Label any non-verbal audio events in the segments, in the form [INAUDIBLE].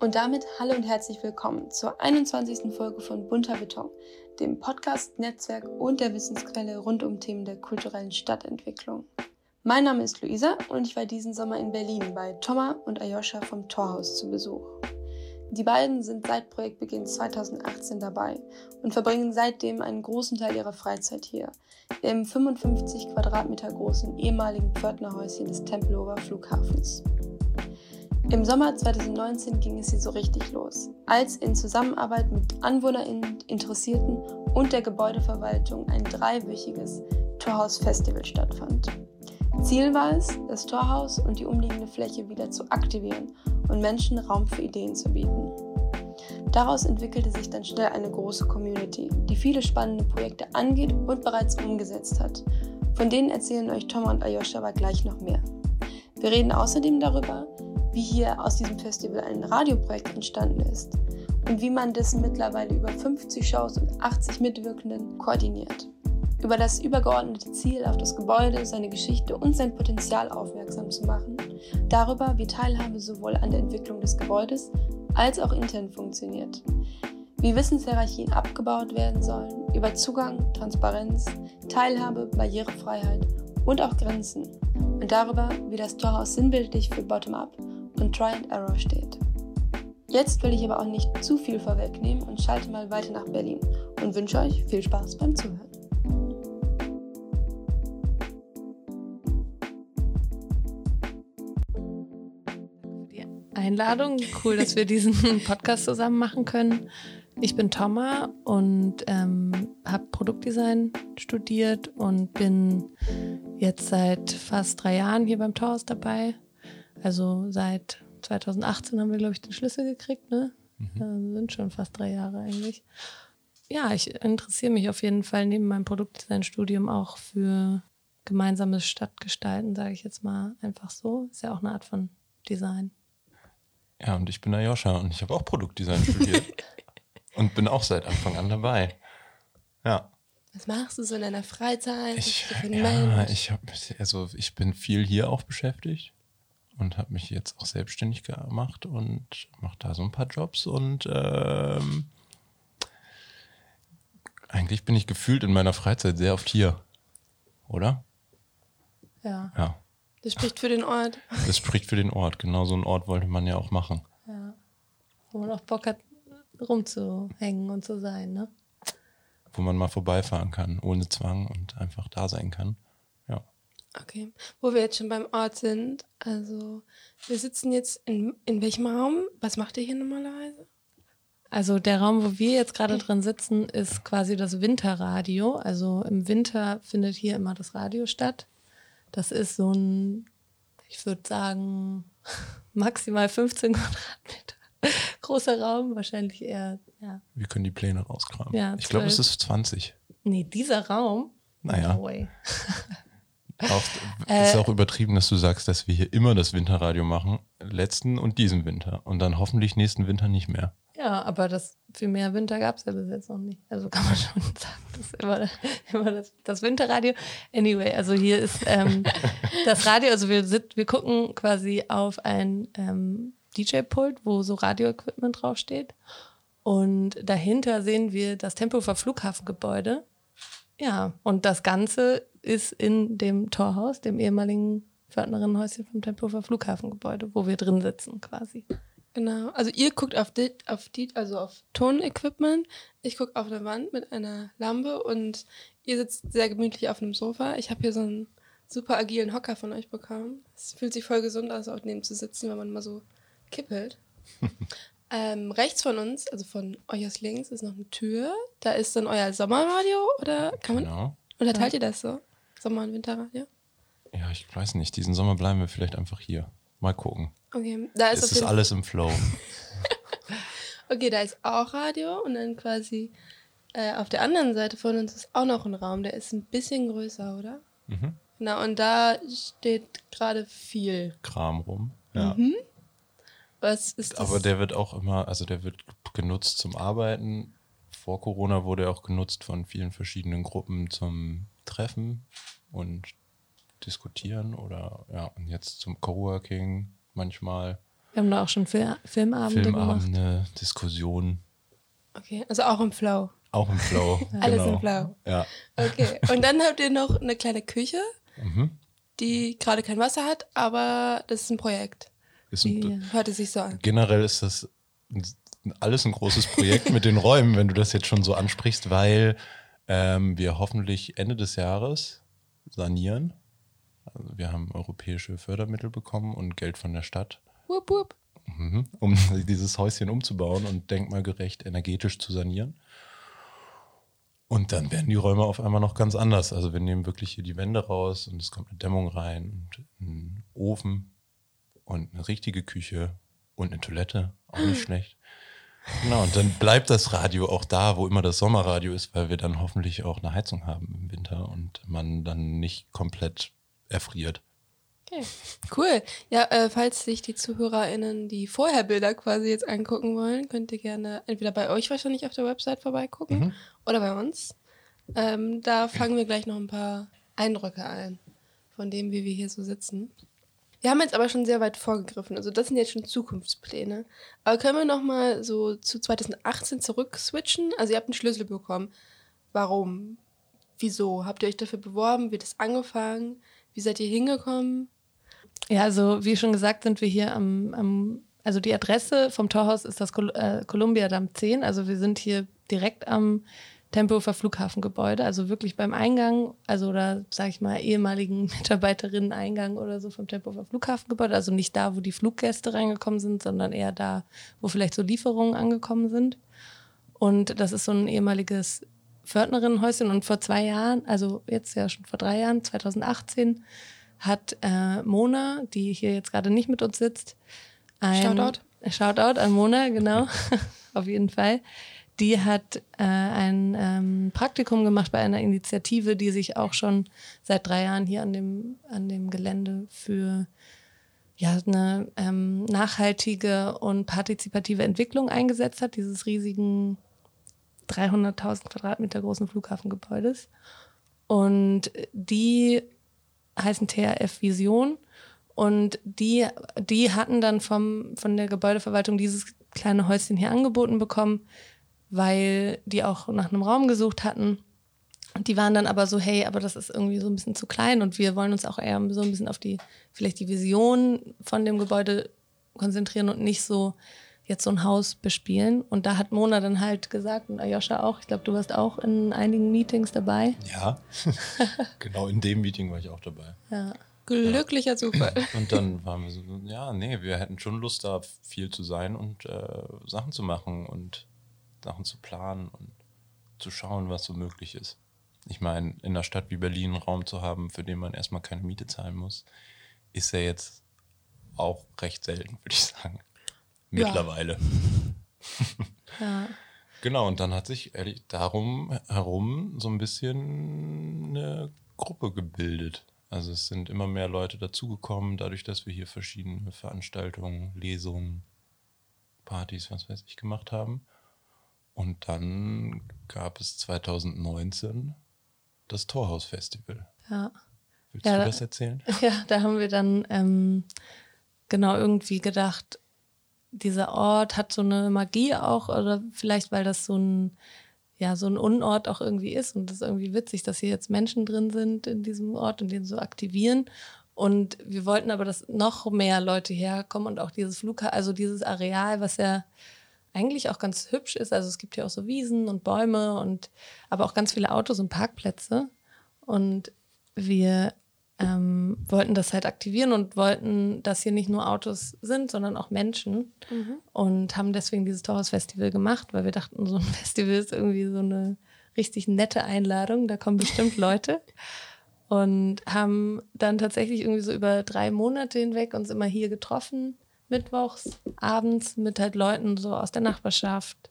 Und damit hallo und herzlich willkommen zur 21. Folge von Bunter Beton, dem Podcast, Netzwerk und der Wissensquelle rund um Themen der kulturellen Stadtentwicklung. Mein Name ist Luisa und ich war diesen Sommer in Berlin bei Thomas und Ayosha vom Torhaus zu Besuch. Die beiden sind seit Projektbeginn 2018 dabei und verbringen seitdem einen großen Teil ihrer Freizeit hier, im 55 Quadratmeter großen ehemaligen Pförtnerhäuschen des Tempelhofer Flughafens. Im Sommer 2019 ging es hier so richtig los, als in Zusammenarbeit mit AnwohnerInnen, Interessierten und der Gebäudeverwaltung ein dreiwöchiges Torhaus-Festival stattfand. Ziel war es, das Torhaus und die umliegende Fläche wieder zu aktivieren und Menschen Raum für Ideen zu bieten. Daraus entwickelte sich dann schnell eine große Community, die viele spannende Projekte angeht und bereits umgesetzt hat. Von denen erzählen euch Tom und Ayosha aber gleich noch mehr. Wir reden außerdem darüber, wie hier aus diesem Festival ein Radioprojekt entstanden ist und wie man dessen mittlerweile über 50 Shows und 80 Mitwirkenden koordiniert. Über das übergeordnete Ziel auf das Gebäude, seine Geschichte und sein Potenzial aufmerksam zu machen, darüber, wie Teilhabe sowohl an der Entwicklung des Gebäudes als auch intern funktioniert, wie Wissenshierarchien abgebaut werden sollen, über Zugang, Transparenz, Teilhabe, Barrierefreiheit und auch Grenzen. Und darüber, wie das Torhaus sinnbildlich für Bottom-up und Try and Error steht. Jetzt will ich aber auch nicht zu viel vorwegnehmen und schalte mal weiter nach Berlin und wünsche euch viel Spaß beim Zuhören. Einladung. Cool, dass wir diesen [LAUGHS] Podcast zusammen machen können. Ich bin Thomas und ähm, habe Produktdesign studiert und bin jetzt seit fast drei Jahren hier beim Torhaus dabei. Also seit 2018 haben wir, glaube ich, den Schlüssel gekriegt. Ne? Mhm. Also sind schon fast drei Jahre eigentlich. Ja, ich interessiere mich auf jeden Fall neben meinem Produktdesign-Studium auch für gemeinsames Stadtgestalten, sage ich jetzt mal einfach so. Ist ja auch eine Art von Design. Ja, und ich bin Ayosha und ich habe auch Produktdesign studiert [LAUGHS] und bin auch seit Anfang an dabei. Ja. Was machst du so in deiner Freizeit? Ich, ja, ich, hab, also ich bin viel hier auch beschäftigt und habe mich jetzt auch selbstständig gemacht und mache da so ein paar Jobs und ähm, eigentlich bin ich gefühlt in meiner Freizeit sehr oft hier, oder? Ja. Ja. Das spricht für den Ort. [LAUGHS] Das spricht für den Ort. Genau so einen Ort wollte man ja auch machen. Ja. Wo man auch Bock hat, rumzuhängen und zu sein, ne? Wo man mal vorbeifahren kann, ohne Zwang und einfach da sein kann. Okay. Wo wir jetzt schon beim Ort sind, also wir sitzen jetzt in, in welchem Raum? Was macht ihr hier normalerweise? Also der Raum, wo wir jetzt gerade drin sitzen, ist quasi das Winterradio. Also im Winter findet hier immer das Radio statt. Das ist so ein, ich würde sagen, [LAUGHS] maximal 15 Quadratmeter [LAUGHS] großer Raum, wahrscheinlich eher, ja. Wir können die Pläne rauskramen. Ja, ich glaube, es ist 20. Nee, dieser Raum? Naja. No way. [LAUGHS] auch, ist auch übertrieben, dass du sagst, dass wir hier immer das Winterradio machen, letzten und diesen Winter und dann hoffentlich nächsten Winter nicht mehr. Ja, aber das viel mehr Winter gab es ja bis jetzt noch nicht. Also kann man [LAUGHS] schon sagen, das ist immer, immer das, das, Winterradio. Anyway, also hier ist ähm, [LAUGHS] das Radio, also wir, sit, wir gucken quasi auf ein ähm, DJ-Pult, wo so Radio-Equipment draufsteht. Und dahinter sehen wir das Tempelhofer Flughafengebäude. Ja, und das Ganze ist in dem Torhaus, dem ehemaligen Pförtnerinnenhäuschen vom Tempelhofer Flughafengebäude, wo wir drin sitzen quasi. Genau. Also ihr guckt auf die, auf die, also auf Tonequipment. Ich gucke auf der Wand mit einer Lampe und ihr sitzt sehr gemütlich auf einem Sofa. Ich habe hier so einen super agilen Hocker von euch bekommen. Es fühlt sich voll gesund aus, auch neben zu sitzen, wenn man mal so kippelt. [LAUGHS] ähm, rechts von uns, also von euch aus links, ist noch eine Tür. Da ist dann euer Sommerradio oder kann man? Genau. Unterteilt ihr das so? Sommer- und Winterradio? Ja, ich weiß nicht. Diesen Sommer bleiben wir vielleicht einfach hier. Mal gucken. Okay, da ist, es ist alles im Flow. [LAUGHS] okay, da ist auch Radio und dann quasi äh, auf der anderen Seite von uns ist auch noch ein Raum, der ist ein bisschen größer, oder? Mhm. Genau, und da steht gerade viel Kram rum. Ja. Mhm. Was ist das? Aber der wird auch immer, also der wird genutzt zum Arbeiten. Vor Corona wurde er auch genutzt von vielen verschiedenen Gruppen zum Treffen und diskutieren oder ja, und jetzt zum Coworking manchmal. Wir haben da auch schon Fil Filmabende, Filmabende gemacht. Diskussionen. Okay, also auch im Flow. Auch im Flow. [LAUGHS] Alles genau. im Flow. Ja. Okay, und dann habt ihr noch eine kleine Küche, Mhm. die gerade kein Wasser hat, aber das ist ein Projekt. Ist ein, Die- Hört es sich so an. generell ist das alles ein großes Projekt mit den Räumen, wenn du das jetzt schon so ansprichst, weil ähm, wir hoffentlich Ende des Jahres sanieren. Also wir haben europäische Fördermittel bekommen und Geld von der Stadt, Wupp, wupp. mhm, um [LAUGHS] dieses Häuschen umzubauen und denkmalgerecht energetisch zu sanieren. Und dann werden die Räume auf einmal noch ganz anders. Also wir nehmen wirklich hier die Wände raus und es kommt eine Dämmung rein und ein Ofen und eine richtige Küche und eine Toilette, auch nicht [GASPS] schlecht. Genau, und dann bleibt das Radio auch da, wo immer das Sommerradio ist, weil wir dann hoffentlich auch eine Heizung haben im Winter und man dann nicht komplett erfriert. Okay, cool. Ja, äh, falls sich die ZuhörerInnen die Vorherbilder quasi jetzt angucken wollen, könnt ihr gerne entweder bei euch wahrscheinlich auf der Website vorbeigucken Mhm. oder bei uns. Ähm, da fangen wir gleich noch ein paar Eindrücke ein von dem, wie wir hier so sitzen. Wir haben jetzt aber schon sehr weit vorgegriffen. Also das sind jetzt schon Zukunftspläne. Aber können wir noch mal so zu 2018 zurück-switchen? Also ihr habt einen Schlüssel bekommen. Warum? Wieso? Habt ihr euch dafür beworben? Wird es angefangen? Wie seid ihr hingekommen? Ja, also wie schon gesagt, sind wir hier am, am also die Adresse vom Torhaus ist das Col äh, Columbia Damm 10. Also wir sind hier direkt am Tempelhofer Flughafengebäude, also wirklich beim Eingang, also oder sag ich mal ehemaligen [LAUGHS] Mitarbeiterinnen-Eingang oder so vom Tempelhofer Flughafengebäude. Also nicht da, wo die Fluggäste reingekommen sind, sondern eher da, wo vielleicht so Lieferungen angekommen sind. Und das ist so ein ehemaliges Pförtnerinnenhäuschen. Und vor zwei Jahren, also jetzt ja schon vor drei Jahren, 2018, hat äh, Mona, die hier jetzt gerade nicht mit uns sitzt, ein Shoutout. Shoutout an Mona, genau, [LAUGHS] auf jeden Fall. Die hat äh, ein ähm, Praktikum gemacht bei einer Initiative, die sich auch schon seit drei Jahren hier an dem, an dem Gelände für ja, eine ähm, nachhaltige und partizipative Entwicklung eingesetzt hat, dieses riesigen 300.000 Quadratmeter großen Flughafengebäudes. Und die heißen THF Vision. Und die, die hatten dann vom, von der Gebäudeverwaltung dieses kleine Häuschen hier angeboten bekommen, weil die auch nach einem Raum gesucht hatten. Und die waren dann aber so, hey, aber das ist irgendwie so ein bisschen zu klein und wir wollen uns auch eher so ein bisschen auf die, vielleicht die Vision von dem Gebäude konzentrieren und nicht so jetzt so ein Haus bespielen. Und da hat Mona dann halt gesagt und Ayosha auch, ich glaube, du warst auch in einigen Meetings dabei. Ja, [LAUGHS] genau in dem Meeting war ich auch dabei. Ja. Glücklicher Zufall. [LAUGHS] Und dann waren wir so, ja, nee, wir hätten schon Lust da viel zu sein und äh, Sachen zu machen und Sachen zu planen und zu schauen, was so möglich ist. Ich meine, in einer Stadt wie Berlin einen Raum zu haben, für den man erstmal keine Miete zahlen muss, ist ja jetzt auch recht selten, würde ich sagen. Ja. Mittlerweile. [LAUGHS] ja. Genau, und dann hat sich ehrlich darum herum so ein bisschen eine Gruppe gebildet. Also es sind immer mehr Leute dazugekommen, dadurch, dass wir hier verschiedene Veranstaltungen, Lesungen, Partys, was weiß ich, gemacht haben. Und dann gab es 2019 das Torhaus-Festival. ja. Willst Ja, du da- das erzählen? [LAUGHS] Ja, da haben wir dann ähm, genau irgendwie gedacht, dieser Ort hat so eine Magie auch, oder vielleicht weil das so ein, ja, so ein Unort auch irgendwie ist und das ist irgendwie witzig, dass hier jetzt Menschen drin sind in diesem Ort und den so aktivieren. Und wir wollten aber, dass noch mehr Leute herkommen und auch dieses Flughafen, also dieses Areal, was ja eigentlich auch ganz hübsch ist. Also es gibt hier auch so Wiesen und Bäume und aber auch ganz viele Autos und Parkplätze. Und wir ähm, wollten das halt aktivieren und wollten, dass hier nicht nur Autos sind, sondern auch Menschen. Und haben deswegen dieses Torhaus-Festival gemacht, weil wir dachten, so ein [LAUGHS] Festival ist irgendwie so eine richtig nette Einladung. Da kommen bestimmt [LAUGHS] Leute. Und haben dann tatsächlich irgendwie so über drei Monate hinweg uns immer hier getroffen, mittwochs, abends mit halt Leuten so aus der Nachbarschaft,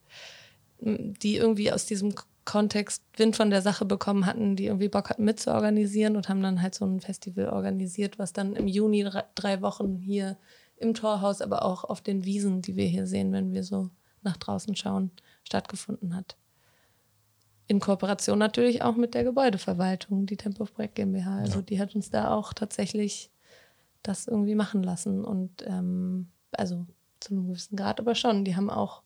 die irgendwie aus diesem Kontext Wind von der Sache bekommen hatten, die irgendwie Bock hatten mitzuorganisieren und haben dann halt so ein Festival organisiert, was dann im Juni drei, Wochen hier im Torhaus, aber auch auf den Wiesen, die wir hier sehen, wenn wir so nach draußen schauen, stattgefunden hat. In Kooperation natürlich auch mit der Gebäudeverwaltung, die Tempo Projekt GmbH. Also die hat uns da auch tatsächlich das irgendwie machen lassen. Und ähm, also zu einem gewissen Grad, aber schon, die haben auch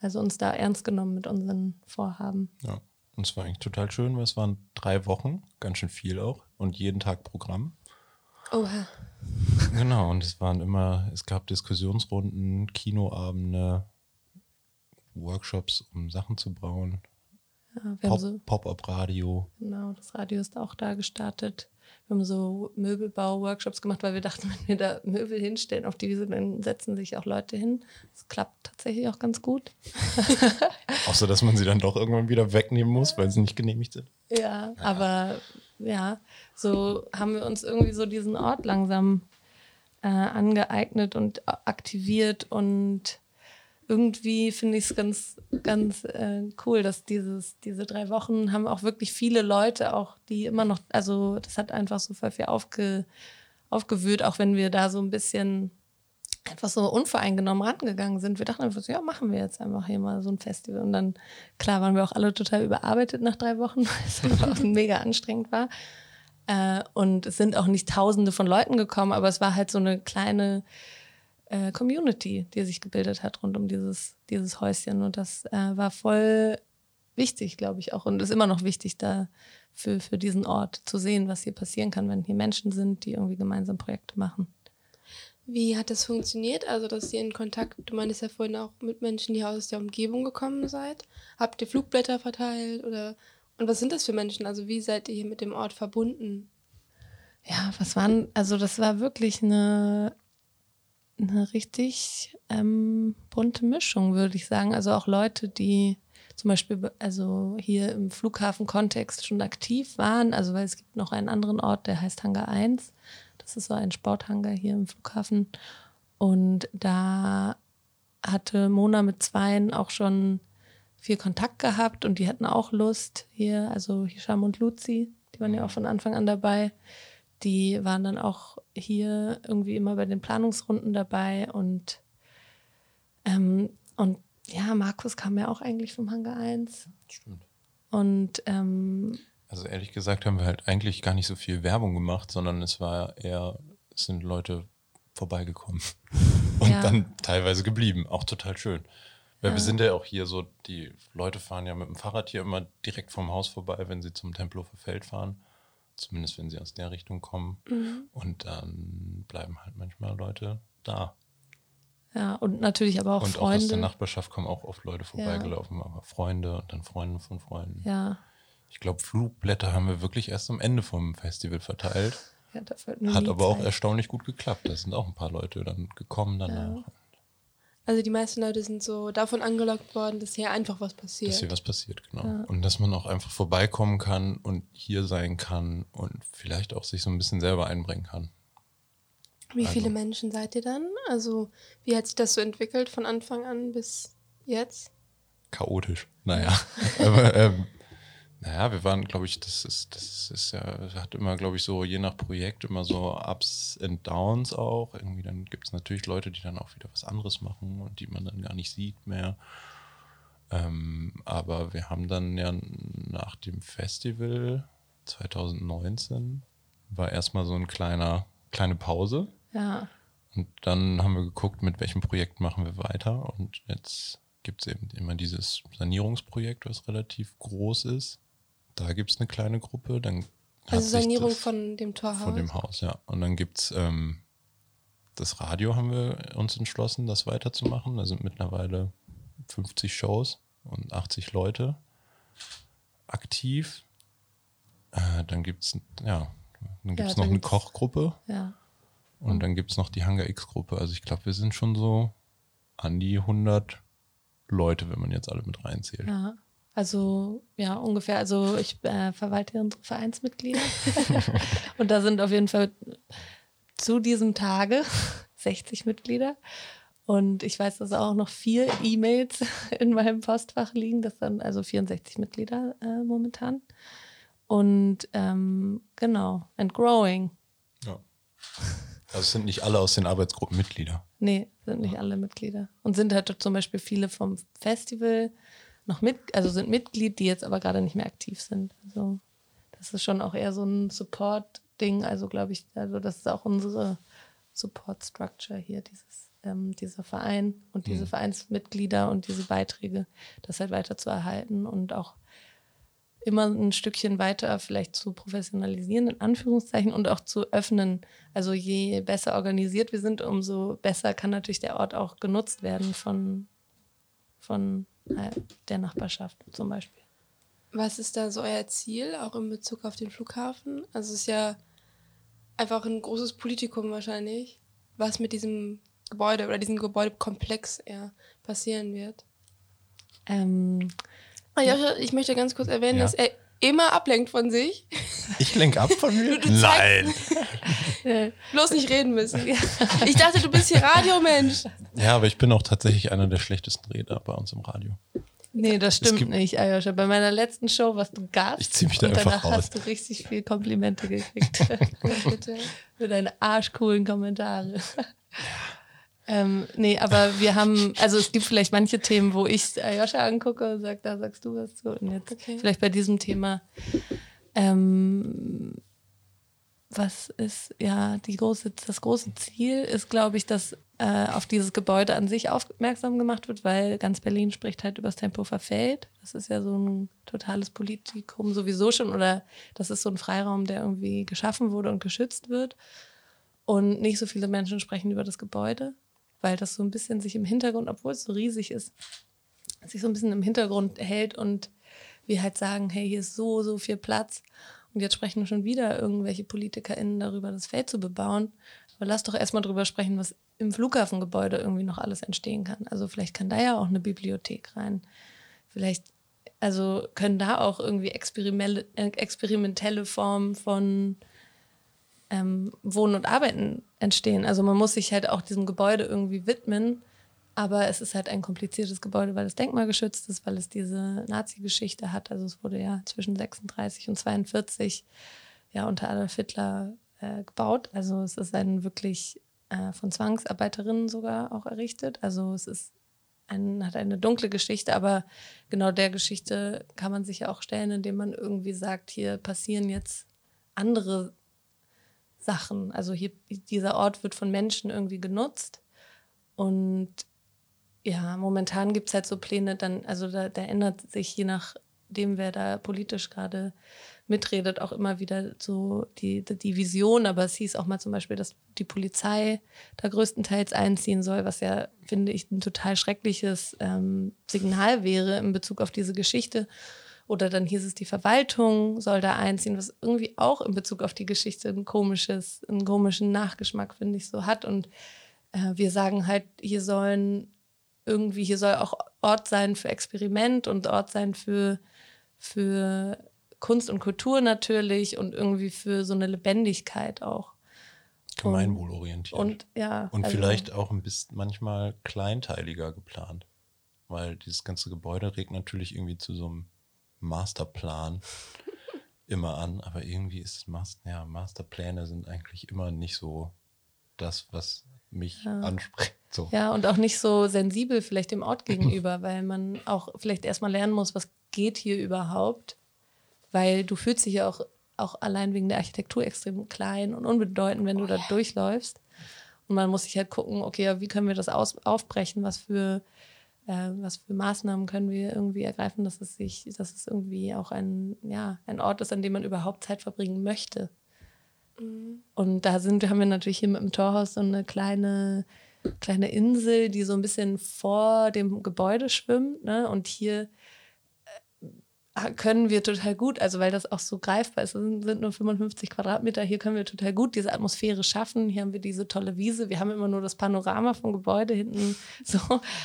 also uns da ernst genommen mit unseren Vorhaben. Ja, und es war eigentlich total schön, weil es waren drei Wochen, ganz schön viel auch und jeden Tag Programm. Oha. Genau, und es waren immer, es gab Diskussionsrunden, Kinoabende, Workshops, um Sachen zu bauen. Ja, wir Pop- haben so, Pop-up-Radio. genau, das Radio ist auch da gestartet. Wir haben so Möbelbau-Workshops gemacht, weil wir dachten, [LAUGHS] wenn wir da Möbel hinstellen auf die Wiese, dann setzen sich auch Leute hin. Das klappt tatsächlich auch ganz gut. [LAUGHS] Außer, dass man sie dann doch irgendwann wieder wegnehmen muss, weil sie nicht genehmigt sind. Ja, aber ja, so haben wir uns irgendwie so diesen Ort langsam äh, angeeignet und aktiviert und irgendwie finde ich es ganz, ganz äh, cool, dass dieses, diese drei Wochen haben auch wirklich viele Leute auch, die immer noch, also das hat einfach so voll viel aufge, aufgewühlt, auch wenn wir da so ein bisschen einfach so unvoreingenommen rangegangen sind. Wir dachten einfach so, ja, machen wir jetzt einfach hier mal so ein Festival. Und dann, klar, waren wir auch alle total überarbeitet nach drei Wochen, [LAUGHS] weil es einfach auch [LAUGHS] mega anstrengend war. Äh, und es sind auch nicht tausende von Leuten gekommen, aber es war halt so eine kleine äh, Community, die sich gebildet hat rund um dieses, dieses Häuschen. Und das äh, war voll wichtig, glaube ich auch. Und ist immer noch wichtig, da für, für diesen Ort zu sehen, was hier passieren kann, wenn hier Menschen sind, die irgendwie gemeinsam Projekte machen. Wie hat das funktioniert? Also, dass ihr in Kontakt, du meintest ja vorhin auch mit Menschen, die aus der Umgebung gekommen seid. Habt ihr Flugblätter verteilt oder und was sind das für Menschen? Also, wie seid ihr hier mit dem Ort verbunden? Ja, was waren, also das war wirklich eine, eine richtig ähm, bunte Mischung, würde ich sagen. Also auch Leute, die zum Beispiel be- also hier im Flughafenkontext schon aktiv waren, also weil es gibt noch einen anderen Ort, der heißt Hangar 1. Das ist so ein Sporthangar hier im Flughafen. Und da hatte Mona mit Zweien auch schon viel Kontakt gehabt und die hatten auch Lust hier, also Hisham und Luzi, die waren ja auch von Anfang an dabei. Die waren dann auch hier irgendwie immer bei den Planungsrunden dabei und, ähm, und ja, Markus kam ja auch eigentlich vom Hangar 1 Stimmt. und ähm, Also ehrlich gesagt haben wir halt eigentlich gar nicht so viel Werbung gemacht, sondern es war eher, es sind Leute vorbeigekommen [LAUGHS] und Ja. dann teilweise geblieben. Auch total schön. Weil Ja. wir sind ja auch hier so, die Leute fahren ja mit dem Fahrrad hier immer direkt vom Haus vorbei, wenn sie zum Tempelhofer Feld fahren. Zumindest wenn sie aus der Richtung kommen. Und dann bleiben halt manchmal Leute da. ja, und natürlich aber auch und auch aus der Freunde. Nachbarschaft kommen auch oft Leute vorbeigelaufen, aber Freunde und dann Freunde von Freunden. ja, Ich glaube, Flugblätter haben wir wirklich erst am Ende vom Festival verteilt. ja, Hat aber auch Zeit. erstaunlich gut geklappt. Da sind auch ein paar Leute dann gekommen danach, Also, die meisten Leute sind so davon angelockt worden, dass hier einfach was dass passiert. hier was passiert, genau. Ja. Und dass man auch einfach vorbeikommen kann und hier sein kann und vielleicht auch sich so ein bisschen selber einbringen kann. Wie Also- viele Menschen seid ihr dann? Also, wie hat sich das so entwickelt von Anfang an bis jetzt? Chaotisch. Naja. [LAUGHS] aber ähm, naja, wir waren, glaube ich, das ist, das ist ja, hat immer, glaube ich, so je nach Projekt immer so Ups and Downs auch. Irgendwie dann gibt es natürlich Leute, die dann auch wieder was anderes machen und die man dann gar nicht sieht mehr. Ähm, aber wir haben dann ja nach dem Festival 2019 war erstmal so ein kleiner, kleine Pause. Ja, Und dann haben wir geguckt, mit welchem Projekt machen wir weiter. Und jetzt gibt es eben immer dieses Sanierungsprojekt, was relativ groß ist. Da gibt es eine kleine Gruppe. Dann Also Sanierung das- von dem Torhaus. von dem Haus, ja. Und dann gibt es ähm, das Radio, haben wir uns entschlossen, das weiterzumachen. Da sind mittlerweile 50 Shows und 80 Leute aktiv. Äh, dann gibt es ja, dann gibt's Ja, noch dann eine Kochgruppe. ja. Und dann gibt es noch die Hangar X-Gruppe. Also ich glaube, wir sind schon so an die 100 Leute, wenn man jetzt alle mit reinzählt. Ja, also ja, ungefähr. Also ich äh, verwalte unsere Vereinsmitglieder. [LAUGHS] [LAUGHS] und da sind auf jeden Fall zu diesem Tage [LAUGHS] 60 Mitglieder. Und ich weiß, dass auch noch vier E-Mails in meinem Postfach liegen. Das sind also 64 Mitglieder äh, momentan. Und ähm, genau, and growing. Ja. Also sind nicht alle aus den Arbeitsgruppen Mitglieder. Nee, sind nicht alle Mitglieder. Und sind halt zum Beispiel viele vom Festival noch mit, also sind Mitglied, die jetzt aber gerade nicht mehr aktiv sind. Also das ist schon auch eher so ein Support-Ding. Also glaube ich, also das ist auch unsere Support-Structure hier, dieses ähm, dieser Verein und diese Mhm. Vereinsmitglieder und diese Beiträge, das halt weiter zu erhalten und auch immer ein Stückchen weiter vielleicht zu professionalisieren, in Anführungszeichen, und auch zu öffnen. Also je besser organisiert wir sind, umso besser kann natürlich der Ort auch genutzt werden von, von der Nachbarschaft zum Beispiel. Was ist da so euer Ziel, auch in Bezug auf den Flughafen? Also es ist ja einfach ein großes Politikum wahrscheinlich, was mit diesem Gebäude oder diesem Gebäudekomplex eher passieren wird. Ähm, Ah, ja, ich möchte ganz kurz erwähnen, Ja. dass er immer ablenkt von sich. Ich lenke ab von mir? Du- du Nein. [LAUGHS] Bloß nicht reden müssen. [LAUGHS] Ich dachte, du bist hier Radiomensch. Ja, aber ich bin auch tatsächlich einer der schlechtesten Redner bei uns im Radio. nee, das stimmt nicht, Ayosha. Bei meiner letzten Show warst du Gast. Ich zieh mich da und einfach danach raus. hast du richtig viel Komplimente gekriegt. Bitte. [LAUGHS] Für deine arschcoolen Kommentare. Ähm, nee, aber wir haben, also es gibt vielleicht manche Themen, wo ich Ayosha angucke und sage, da sagst du was zu. Und jetzt Okay. vielleicht bei diesem Thema. Ähm, was ist ja die große, das große Ziel ist, glaube ich, dass äh, auf dieses Gebäude an sich aufmerksam gemacht wird, weil ganz Berlin spricht halt über das Tempo verfällt. Das ist ja so ein totales Politikum sowieso schon oder das ist so ein Freiraum, der irgendwie geschaffen wurde und geschützt wird. Und nicht so viele Menschen sprechen über das Gebäude, weil das so ein bisschen sich im Hintergrund, obwohl es so riesig ist, sich so ein bisschen im Hintergrund hält und wir halt sagen, hey, hier ist so, so viel Platz. Und jetzt sprechen schon wieder irgendwelche PolitikerInnen darüber, das Feld zu bebauen. Aber lass doch erstmal drüber sprechen, was im Flughafengebäude irgendwie noch alles entstehen kann. Also vielleicht kann da ja auch eine Bibliothek rein. Vielleicht, also können da auch irgendwie äh, experimentelle Formen von ähm, Wohnen und Arbeiten entstehen. Also man muss sich halt auch diesem Gebäude irgendwie widmen. Aber es ist halt ein kompliziertes Gebäude, weil es denkmalgeschützt ist, weil es diese Nazi-Geschichte hat. Also es wurde ja zwischen 36 und 42 ja unter Adolf Hitler äh, gebaut. Also es ist ein wirklich äh, von Zwangsarbeiterinnen sogar auch errichtet. Also es ist ein, hat eine dunkle Geschichte, aber genau der Geschichte kann man sich ja auch stellen, indem man irgendwie sagt, hier passieren jetzt andere Sachen. Also hier, dieser Ort wird von Menschen irgendwie genutzt. Und ja, momentan gibt es halt so Pläne, dann, also da, da ändert sich je nachdem, wer da politisch gerade mitredet, auch immer wieder so die, die, Vision. Aber es hieß auch mal zum Beispiel, dass die Polizei da größtenteils einziehen soll, was ja, finde ich, ein total schreckliches ähm, Signal wäre in Bezug auf diese Geschichte. Oder dann hieß es, die Verwaltung soll da einziehen, was irgendwie auch in Bezug auf die Geschichte ein komisches, einen komischen Nachgeschmack, finde ich, so hat. Und äh, wir sagen halt, hier sollen irgendwie, hier soll auch Ort sein für Experiment und Ort sein für, für Kunst und Kultur natürlich und irgendwie für so eine Lebendigkeit auch. Gemeinwohlorientiert. Und ja. Und also- vielleicht auch ein bisschen manchmal kleinteiliger geplant. Weil dieses ganze Gebäude regt natürlich irgendwie zu so einem Masterplan immer an. Aber irgendwie ist es Mas ja, Masterpläne sind eigentlich immer nicht so das, was mich Ja. anspricht. So. Ja, und auch nicht so sensibel vielleicht dem Ort gegenüber, [LAUGHS] weil man auch vielleicht erstmal lernen muss, was geht hier überhaupt. Weil du fühlst dich ja auch, auch allein wegen der Architektur extrem klein und unbedeutend, wenn du da durchläufst. Und man muss sich halt gucken, okay, ja, wie können wir das aus, aufbrechen? Was für, äh, was für Maßnahmen können wir irgendwie ergreifen, dass es sich, dass es irgendwie auch ein, ja, ein Ort ist, an dem man überhaupt Zeit verbringen möchte. Und da sind, haben wir natürlich hier mit dem Torhaus so eine kleine, kleine Insel, die so ein bisschen vor dem Gebäude schwimmt. Ne? Und hier können wir total gut, also weil das auch so greifbar ist, es sind, sind nur 55 Quadratmeter, hier können wir total gut diese Atmosphäre schaffen. Hier haben wir diese tolle Wiese. Wir haben immer nur das Panorama vom Gebäude hinten [LAUGHS] so.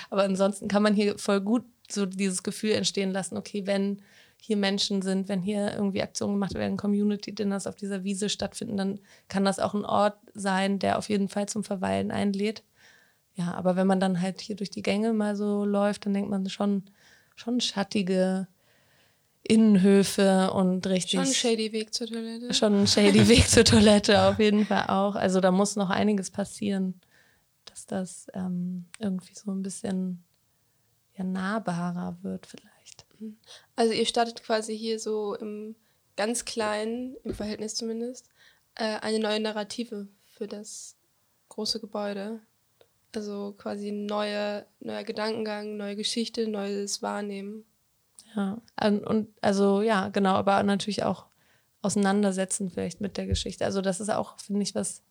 Aber ansonsten kann man hier voll gut so dieses Gefühl entstehen lassen, okay, wenn hier Menschen sind, wenn hier irgendwie Aktionen gemacht werden, Community-Dinners auf dieser Wiese stattfinden, dann kann das auch ein Ort sein, der auf jeden Fall zum Verweilen einlädt. Ja, aber wenn man dann halt hier durch die Gänge mal so läuft, dann denkt man schon, schon schattige Innenhöfe und richtig. Schon ein shady Weg zur Toilette. Schon ein shady [LAUGHS] Weg zur Toilette, auf jeden Fall auch. Also da muss noch einiges passieren, dass das ähm, irgendwie so ein bisschen ja, nahbarer wird vielleicht. Also ihr startet quasi hier so im ganz kleinen, im Verhältnis zumindest, äh, eine neue Narrative für das große Gebäude. Also quasi neue, neuer Gedankengang, neue Geschichte, neues Wahrnehmen. Ja, und also ja, genau, aber natürlich auch auseinandersetzen vielleicht mit der Geschichte. Also das ist auch, finde ich, was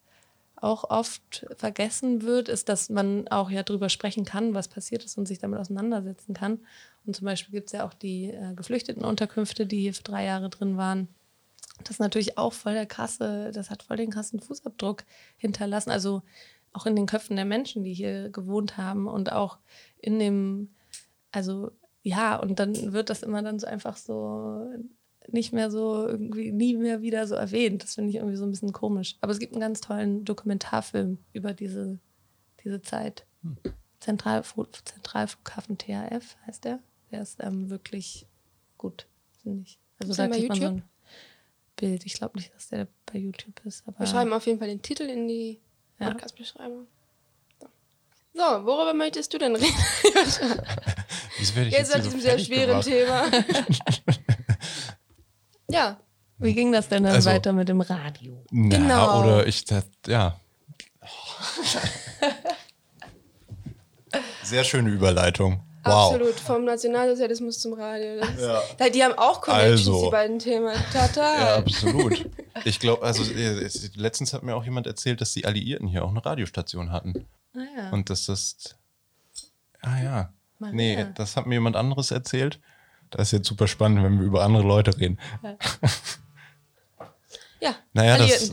auch oft vergessen wird, ist, dass man auch ja drüber sprechen kann, was passiert ist und sich damit auseinandersetzen kann. Und zum Beispiel gibt es ja auch die äh, Geflüchtetenunterkünfte, die hier für drei Jahre drin waren. Das ist natürlich auch voll der krasse, das hat voll den krassen Fußabdruck hinterlassen. Also auch in den Köpfen der Menschen, die hier gewohnt haben und auch in dem, also ja, und dann wird das immer dann so einfach so nicht mehr so irgendwie nie mehr wieder so erwähnt. Das finde ich irgendwie so ein bisschen komisch. Aber es gibt einen ganz tollen Dokumentarfilm über diese, diese Zeit. Hm. Zentralflug, Zentralflughafen THF heißt der. Der ist ähm, wirklich gut, finde ich. Also ist da kriegt man so ein Bild. Ich glaube nicht, dass der bei YouTube ist. Wir schreiben auf jeden Fall den Titel in die Podcast-Beschreibung. So. so, worüber möchtest du denn reden? [LAUGHS] jetzt jetzt an diesem sehr schweren gemacht. Thema. [LAUGHS] Ja. Wie ging das denn dann also, weiter mit dem Radio? Na, genau. Oder ich, das, ja. [LAUGHS] Sehr schöne Überleitung. Wow. Absolut, vom Nationalsozialismus zum Radio. ja. Die haben auch Connections, also, die beiden Themen. Total. Ja, absolut. Ich glaube, also letztens hat mir auch jemand erzählt, dass die Alliierten hier auch eine Radiostation hatten. Ah ja. Und dass das. Ah ja. Maria. Nee, das hat mir jemand anderes erzählt. Das ist jetzt super spannend, wenn wir über andere Leute reden. Ja. [LAUGHS] ja naja, das.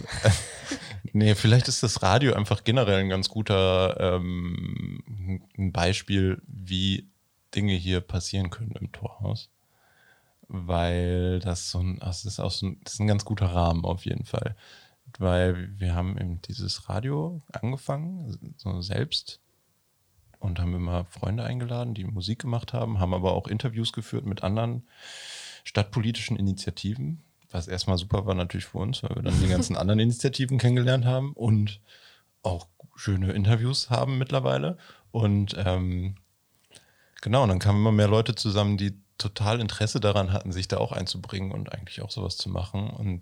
[LAUGHS] nee, vielleicht ist das Radio einfach generell ein ganz guter ähm, ein Beispiel, wie Dinge hier passieren können im Torhaus. Weil das so ein, das ist auch so ein, das ist ein ganz guter Rahmen auf jeden Fall. Weil wir haben eben dieses Radio angefangen, so selbst und haben immer Freunde eingeladen, die Musik gemacht haben, haben aber auch Interviews geführt mit anderen stadtpolitischen Initiativen, was erstmal super war natürlich für uns, weil wir dann die [LAUGHS] ganzen anderen Initiativen kennengelernt haben und auch schöne Interviews haben mittlerweile. Und ähm, genau, und dann kamen immer mehr Leute zusammen, die total Interesse daran hatten, sich da auch einzubringen und eigentlich auch sowas zu machen. Und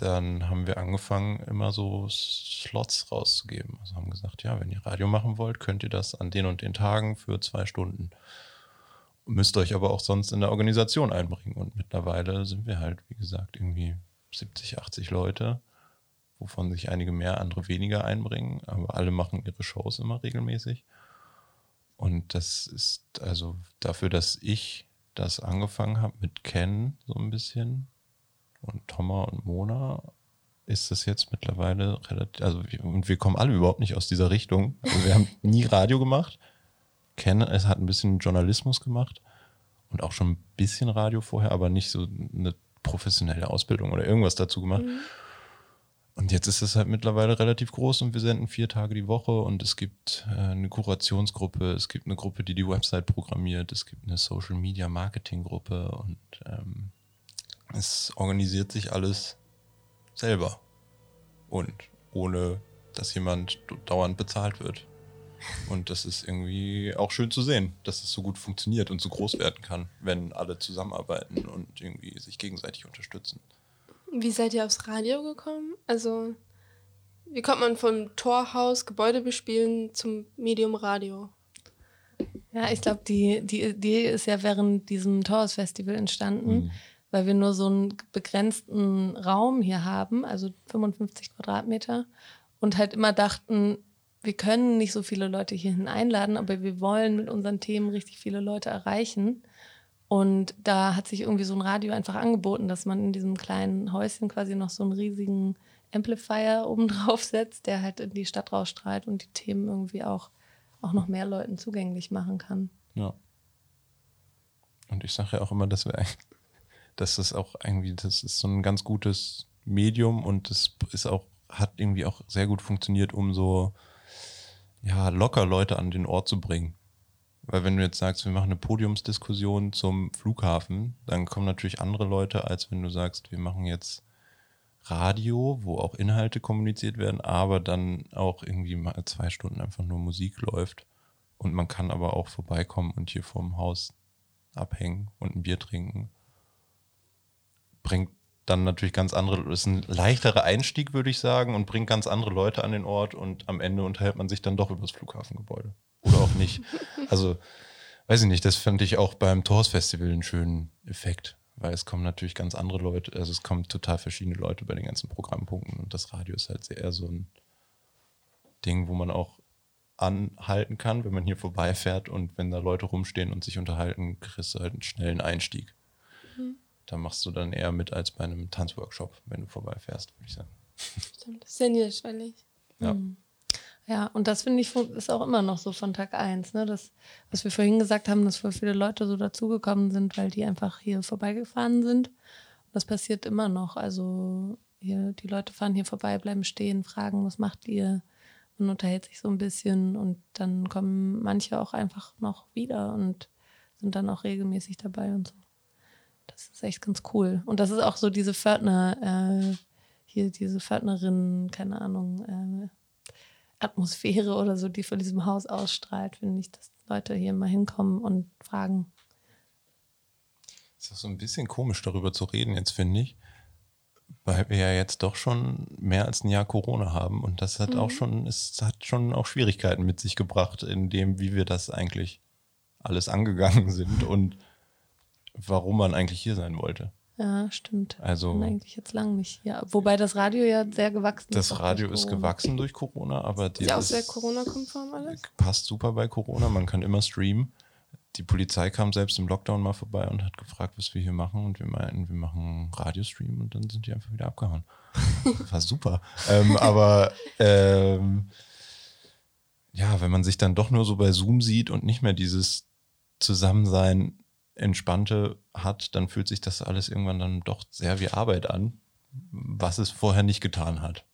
dann haben wir angefangen, immer so Slots rauszugeben. Also haben gesagt, ja, wenn ihr Radio machen wollt, könnt ihr das an den und den Tagen für zwei Stunden. Müsst euch aber auch sonst in der Organisation einbringen. Und mittlerweile sind wir halt, wie gesagt, irgendwie 70, 80 Leute, wovon sich einige mehr, andere weniger einbringen. Aber alle machen ihre Shows immer regelmäßig. Und das ist also dafür, dass ich das angefangen habe mit Ken so ein bisschen, und Thomas und Mona ist das jetzt mittlerweile relativ, also wir, und wir kommen alle überhaupt nicht aus dieser Richtung. Also wir haben [LAUGHS] nie Radio gemacht. Ken es hat ein bisschen Journalismus gemacht und auch schon ein bisschen Radio vorher, aber nicht so eine professionelle Ausbildung oder irgendwas dazu gemacht. Mhm. Und jetzt ist es halt mittlerweile relativ groß und wir senden vier Tage die Woche und es gibt äh, eine Kurationsgruppe, es gibt eine Gruppe, die die Website programmiert, es gibt eine Social Media Marketing Gruppe und ähm, es organisiert sich alles selber und ohne, dass jemand dauernd bezahlt wird. Und das ist irgendwie auch schön zu sehen, dass es so gut funktioniert und so groß werden kann, wenn alle zusammenarbeiten und irgendwie sich gegenseitig unterstützen. Wie seid ihr aufs Radio gekommen? Also, wie kommt man vom Torhaus, Gebäude bespielen zum Medium Radio? Ja, ich glaube, die, die Idee ist ja während diesem Torhaus-Festival entstanden. Mhm weil wir nur so einen begrenzten Raum hier haben, also 55 Quadratmeter, und halt immer dachten, wir können nicht so viele Leute hierhin einladen, aber wir wollen mit unseren Themen richtig viele Leute erreichen. Und da hat sich irgendwie so ein Radio einfach angeboten, dass man in diesem kleinen Häuschen quasi noch so einen riesigen Amplifier oben [LAUGHS] drauf setzt, der halt in die Stadt rausstrahlt und die Themen irgendwie auch, auch noch mehr Leuten zugänglich machen kann. Ja. Und ich sage ja auch immer, dass wir eigentlich dass das auch irgendwie, das ist so ein ganz gutes Medium und das ist auch, hat irgendwie auch sehr gut funktioniert, um so ja, locker Leute an den Ort zu bringen. Weil wenn du jetzt sagst, wir machen eine Podiumsdiskussion zum Flughafen, dann kommen natürlich andere Leute, als wenn du sagst, wir machen jetzt Radio, wo auch Inhalte kommuniziert werden, aber dann auch irgendwie mal zwei Stunden einfach nur Musik läuft. Und man kann aber auch vorbeikommen und hier vorm Haus abhängen und ein Bier trinken bringt dann natürlich ganz andere, ist ein leichterer Einstieg, würde ich sagen, und bringt ganz andere Leute an den Ort und am Ende unterhält man sich dann doch über das Flughafengebäude. Oder auch nicht. [LAUGHS] also, weiß ich nicht, das fand ich auch beim Torhaus Festival einen schönen Effekt, weil es kommen natürlich ganz andere Leute, also es kommen total verschiedene Leute bei den ganzen Programmpunkten und das Radio ist halt sehr so ein Ding, wo man auch anhalten kann, wenn man hier vorbeifährt und wenn da Leute rumstehen und sich unterhalten, kriegst du halt einen schnellen Einstieg. Da machst du dann eher mit als bei einem Tanzworkshop, wenn du vorbeifährst, würde ich sagen. Stimmt, sehr niederschwellig. Ja. Mhm. Ja, und das finde ich ist auch immer noch so von Tag 1, ne? Das, was wir vorhin gesagt haben, dass voll viele Leute so dazugekommen sind, weil die einfach hier vorbeigefahren sind. Und das passiert immer noch. Also hier, die Leute fahren hier vorbei, bleiben stehen, fragen, was macht ihr? Man unterhält sich so ein bisschen und dann kommen manche auch einfach noch wieder und sind dann auch regelmäßig dabei und so. Das ist echt ganz cool. Und das ist auch so diese Pförtner, äh, hier diese Pförtnerin, keine Ahnung, äh, Atmosphäre oder so, die von diesem Haus ausstrahlt, finde ich, dass Leute hier mal hinkommen und fragen. Es ist auch so ein bisschen komisch, darüber zu reden, jetzt finde ich, weil wir ja jetzt doch schon mehr als ein Jahr Corona haben und das hat mhm. auch schon, es hat schon auch Schwierigkeiten mit sich gebracht, in dem, wie wir das eigentlich alles angegangen [LAUGHS] sind und warum man eigentlich hier sein wollte. Ja, stimmt. Also Und eigentlich jetzt lang nicht. Ja, wobei das Radio ja sehr gewachsen das ist. Das Radio ist gewachsen durch Corona, aber die ist ja auch sehr Corona-konform alles. Passt super bei Corona. Man kann immer streamen. Die Polizei kam selbst im Lockdown mal vorbei und hat gefragt, was wir hier machen. Und wir meinten, wir machen Radiostream und dann sind die einfach wieder abgehauen. [LAUGHS] War super. ähm, aber ähm, ja, wenn man sich dann doch nur so bei Zoom sieht und nicht mehr dieses Zusammensein entspannte hat, dann fühlt sich das alles irgendwann dann doch sehr wie Arbeit an, was es vorher nicht getan hat.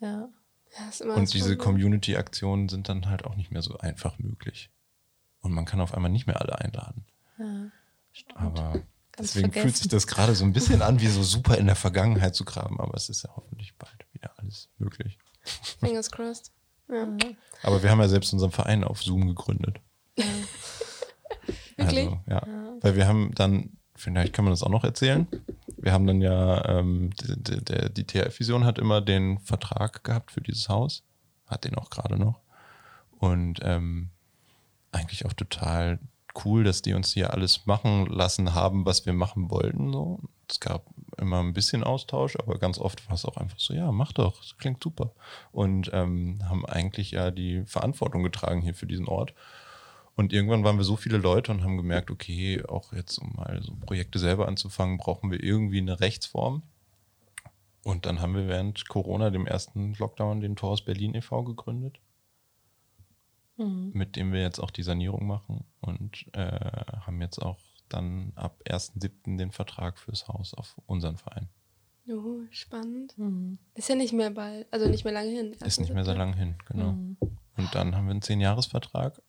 Ja. ja und diese Community-Aktionen sind dann halt auch nicht mehr so einfach möglich. Und man kann auf einmal nicht mehr alle einladen. Ja, aber Ganz deswegen vergessen. fühlt sich das gerade so ein bisschen an, wie so super in der Vergangenheit zu graben, aber es ist ja hoffentlich bald wieder alles möglich. Fingers crossed. Ja. Aber wir haben ja selbst unseren Verein auf Zoom gegründet. Ja. [LAUGHS] Wirklich? Also, ja. ja. Weil wir haben dann, vielleicht kann man das auch noch erzählen. Wir haben dann ja, ähm, die, die, die THF-Vision hat immer den Vertrag gehabt für dieses Haus. Hat den auch gerade noch. Und ähm, eigentlich auch total cool, dass die uns hier alles machen lassen haben, was wir machen wollten. So. Es gab immer ein bisschen Austausch, aber ganz oft war es auch einfach so, ja, mach doch, das klingt super. Und ähm, haben eigentlich ja die Verantwortung getragen hier für diesen Ort. Und irgendwann waren wir so viele Leute und haben gemerkt, okay, auch jetzt, um mal so Projekte selber anzufangen, brauchen wir irgendwie eine Rechtsform. Und dann haben wir während Corona, dem ersten Lockdown, den Tor aus Berlin e.V. gegründet, mhm. mit dem wir jetzt auch die Sanierung machen und äh, haben jetzt auch dann ab 1.7. den Vertrag fürs Haus auf unseren Verein. Oh, spannend. Mhm. Ist ja nicht mehr bald, also nicht mehr lange hin. Ist nicht mehr so lange hin, genau. Mhm. Und dann haben wir einen 10-Jahres-Vertrag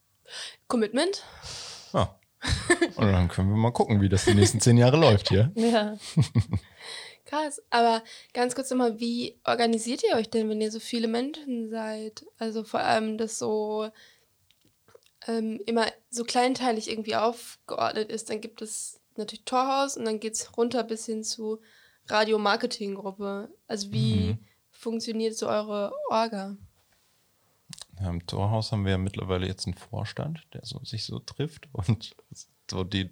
Commitment. Ja. [LAUGHS] Und dann können wir mal gucken, wie das die nächsten zehn Jahre läuft hier. Ja. [LAUGHS] Krass. Aber ganz kurz nochmal, wie organisiert ihr euch denn, wenn ihr so viele Menschen seid? Also vor allem das so ähm, immer so kleinteilig irgendwie aufgeordnet ist. Dann gibt es natürlich Torhaus und dann geht es runter bis hin zu Radio-Marketing-Gruppe. Also wie mhm. funktioniert so eure Orga? Ja, Im Torhaus haben wir ja mittlerweile jetzt einen Vorstand, der so, sich so trifft und [LAUGHS] so die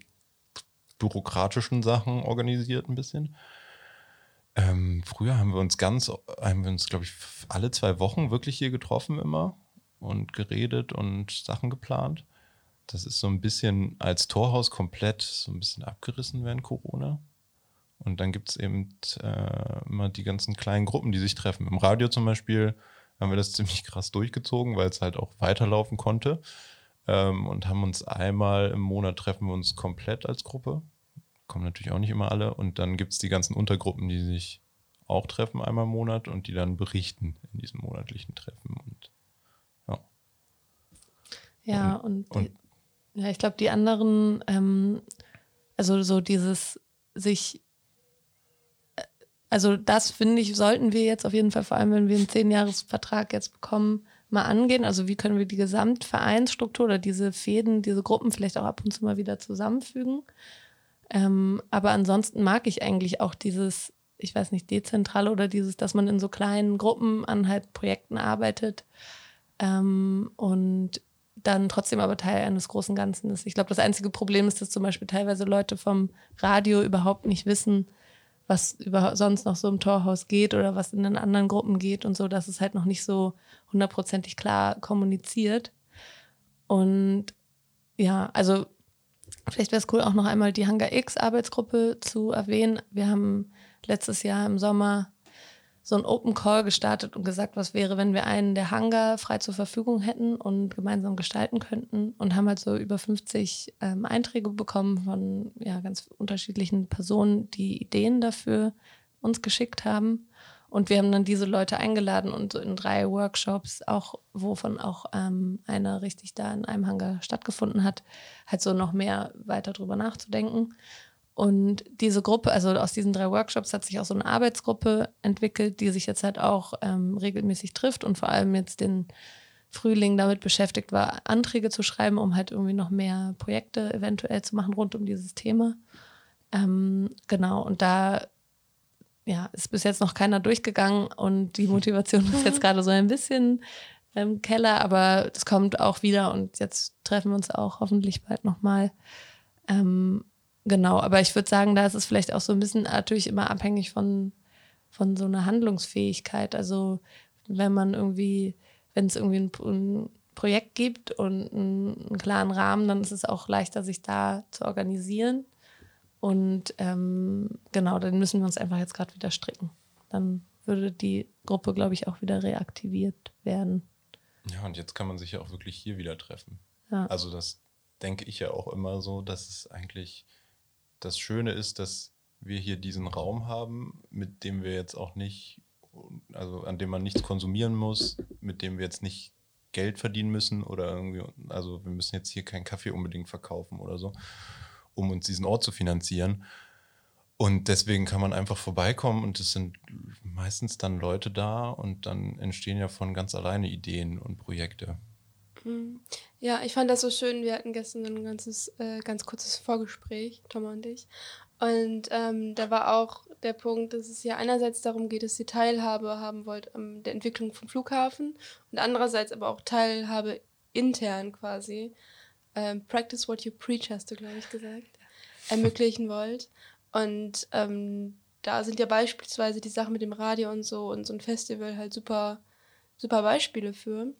bürokratischen Sachen organisiert ein bisschen. Ähm, früher haben wir uns ganz, haben wir uns, glaube ich, alle zwei Wochen wirklich hier getroffen immer und geredet und Sachen geplant. Das ist so ein bisschen als Torhaus komplett so ein bisschen abgerissen während Corona. Und dann gibt es eben äh, immer die ganzen kleinen Gruppen, die sich treffen. Im Radio zum Beispiel haben wir das [LAUGHS] ziemlich krass durchgezogen, weil es halt auch weiterlaufen konnte. Ähm, und haben uns einmal im Monat treffen wir uns komplett als Gruppe. Kommen natürlich auch nicht immer alle. Und dann gibt es die ganzen Untergruppen, die sich auch treffen einmal im Monat und die dann berichten in diesem monatlichen Treffen. Und ja. Ja, und, und, die, ja, ich glaube, die anderen, ähm, also so dieses sich also das finde ich, sollten wir jetzt auf jeden Fall, vor allem wenn wir einen Zehnjahresvertrag jetzt bekommen, mal angehen. Also wie können wir die Gesamtvereinsstruktur oder diese Fäden, diese Gruppen vielleicht auch ab und zu mal wieder zusammenfügen. Ähm, aber ansonsten mag ich eigentlich auch dieses, ich weiß nicht, dezentrale oder dieses, dass man in so kleinen Gruppen an halt Projekten arbeitet ähm, und dann trotzdem aber Teil eines großen Ganzen ist. Ich glaube, das einzige Problem ist, dass zum Beispiel teilweise Leute vom Radio überhaupt nicht wissen, was über sonst noch so im Torhaus geht oder was in den anderen Gruppen geht und so, dass es halt noch nicht so hundertprozentig klar kommuniziert. Und ja, also vielleicht wäre es cool, auch noch einmal die Hangar X Arbeitsgruppe zu erwähnen. Wir haben letztes Jahr im Sommer so ein Open Call gestartet und gesagt, was wäre, wenn wir einen der Hangar frei zur Verfügung hätten und gemeinsam gestalten könnten und haben halt so über 50 ähm, Einträge bekommen von ja, ganz unterschiedlichen Personen, die Ideen dafür uns geschickt haben. Und wir haben dann diese Leute eingeladen und so in drei Workshops, auch wovon auch ähm, einer richtig da in einem Hangar stattgefunden hat, halt so noch mehr weiter drüber nachzudenken. Und diese Gruppe, also aus diesen drei Workshops hat sich auch so eine Arbeitsgruppe entwickelt, die sich jetzt halt auch ähm, regelmäßig trifft und vor allem jetzt den Frühling damit beschäftigt war, Anträge zu schreiben, um halt irgendwie noch mehr Projekte eventuell zu machen rund um dieses Thema. Ähm, genau, und da ja, ist bis jetzt noch keiner durchgegangen und die Motivation ist jetzt [LAUGHS] gerade so ein bisschen im Keller, aber es kommt auch wieder und jetzt treffen wir uns auch hoffentlich bald nochmal. Ähm, Genau, aber ich würde sagen, da ist es vielleicht auch so ein bisschen natürlich immer abhängig von, von so einer Handlungsfähigkeit. Also wenn man irgendwie, wenn es irgendwie ein, ein Projekt gibt und einen, einen, klaren Rahmen, dann ist es auch leichter, sich da zu organisieren. Und ähm, genau, dann müssen wir uns einfach jetzt gerade wieder stricken. Dann würde die Gruppe, glaube ich, auch wieder reaktiviert werden. Ja, und jetzt kann man sich ja auch wirklich hier wieder treffen. Ja. Also das denke ich ja auch immer so, dass es eigentlich das Schöne ist, dass wir hier diesen Raum haben, mit dem wir jetzt auch nicht, also an dem man nichts konsumieren muss, mit dem wir jetzt nicht Geld verdienen müssen oder irgendwie, also wir müssen jetzt hier keinen Kaffee unbedingt verkaufen oder so, um uns diesen Ort zu finanzieren. Und deswegen kann man einfach vorbeikommen und es sind meistens dann Leute da und dann entstehen ja von ganz alleine Ideen und Projekte. Mhm. Ja, ich fand das so schön. Wir hatten gestern ein ganzes, äh, ganz kurzes Vorgespräch, Thomas und ich. Und ähm, da war auch der Punkt, dass es ja einerseits darum geht, dass ihr Teilhabe haben wollt an der Entwicklung vom Flughafen und andererseits aber auch Teilhabe intern quasi. Ähm, practice what you preach, hast du, glaube ich, gesagt. [LAUGHS] Ermöglichen wollt. Und ähm, da sind ja beispielsweise die Sachen mit dem Radio und so und so ein Festival halt super, super Beispiele für.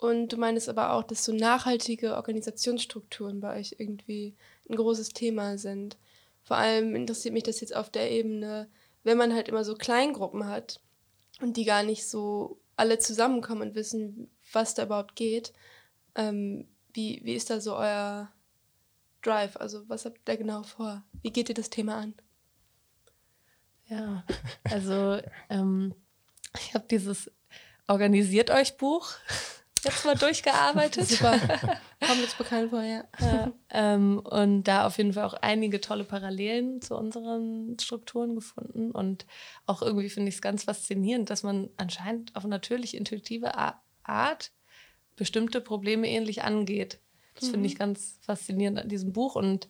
Und du meinst aber auch, dass so nachhaltige Organisationsstrukturen bei euch irgendwie ein großes Thema sind. Vor allem interessiert mich das jetzt auf der Ebene, wenn man halt immer so Kleingruppen hat und die gar nicht so alle zusammenkommen und wissen, was da überhaupt geht. Ähm, wie, wie ist da so euer Drive? Also was habt ihr genau vor? Wie geht ihr das Thema an? Ja, also ähm, ich habe dieses Organisiert euch Buch jetzt mal durchgearbeitet. Super. [LAUGHS] Kommt uns bekannt vor, ja. ja ähm, und da auf jeden Fall auch einige tolle Parallelen zu unseren Strukturen gefunden. Und auch irgendwie finde ich es ganz faszinierend, dass man anscheinend auf natürlich intuitive Art bestimmte Probleme ähnlich angeht. Das mhm. finde ich ganz faszinierend an diesem Buch und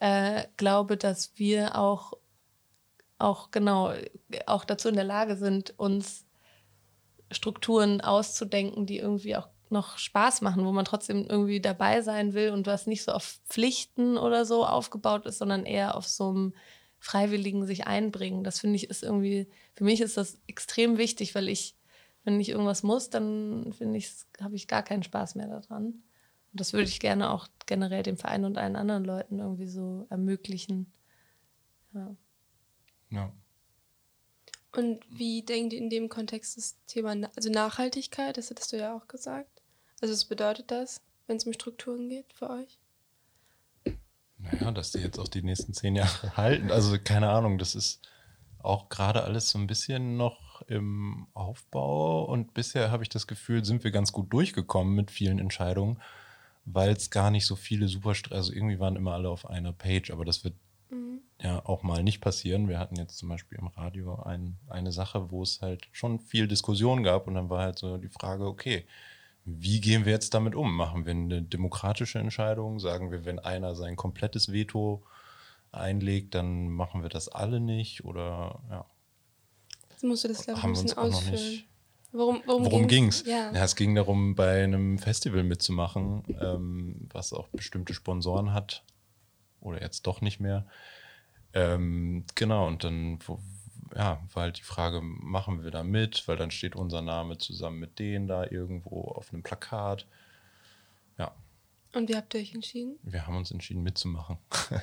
äh, glaube, dass wir auch, auch genau auch dazu in der Lage sind, uns Strukturen auszudenken, die irgendwie auch noch Spaß machen, wo man trotzdem irgendwie dabei sein will und was nicht so auf Pflichten oder so aufgebaut ist, sondern eher auf so einem freiwilligen sich einbringen. Das finde ich ist irgendwie, für mich ist das extrem wichtig, weil ich, wenn ich irgendwas muss, dann finde ich, habe ich gar keinen Spaß mehr daran. Und das würde ich gerne auch generell dem Verein und allen anderen Leuten irgendwie so ermöglichen. Ja. ja. Und wie denkt ihr in dem Kontext das Thema, also Nachhaltigkeit, das hattest du ja auch gesagt. Also was bedeutet das, wenn es um Strukturen geht für euch? Naja, dass die jetzt auch die nächsten zehn Jahre [LAUGHS] halten. Also keine Ahnung, das ist auch gerade alles so ein bisschen noch im Aufbau und bisher habe ich das Gefühl, sind wir ganz gut durchgekommen mit vielen Entscheidungen, weil es gar nicht so viele super, also irgendwie waren immer alle auf einer Page, aber das wird ja auch mal nicht passieren. Wir hatten jetzt zum Beispiel im Radio ein, eine Sache, wo es halt schon viel Diskussion gab und dann war halt so die Frage, okay, wie gehen wir jetzt damit um? Machen wir eine demokratische Entscheidung? Sagen wir, wenn einer sein komplettes Veto einlegt, dann machen wir das alle nicht oder ja. Jetzt musst du das, glaube ich, ein bisschen uns auch noch ausführen. nicht. Worum, worum, Worum ging's? Ja. Ja, es ging darum, bei einem Festival mitzumachen, ähm, was auch bestimmte Sponsoren hat. Oder jetzt doch nicht mehr. Ähm, genau, und dann wo, ja, war halt die Frage, machen wir da mit? Weil dann steht unser Name zusammen mit denen da irgendwo auf einem Plakat. Ja, Und wie habt ihr euch entschieden? wir haben uns entschieden mitzumachen. [LAUGHS]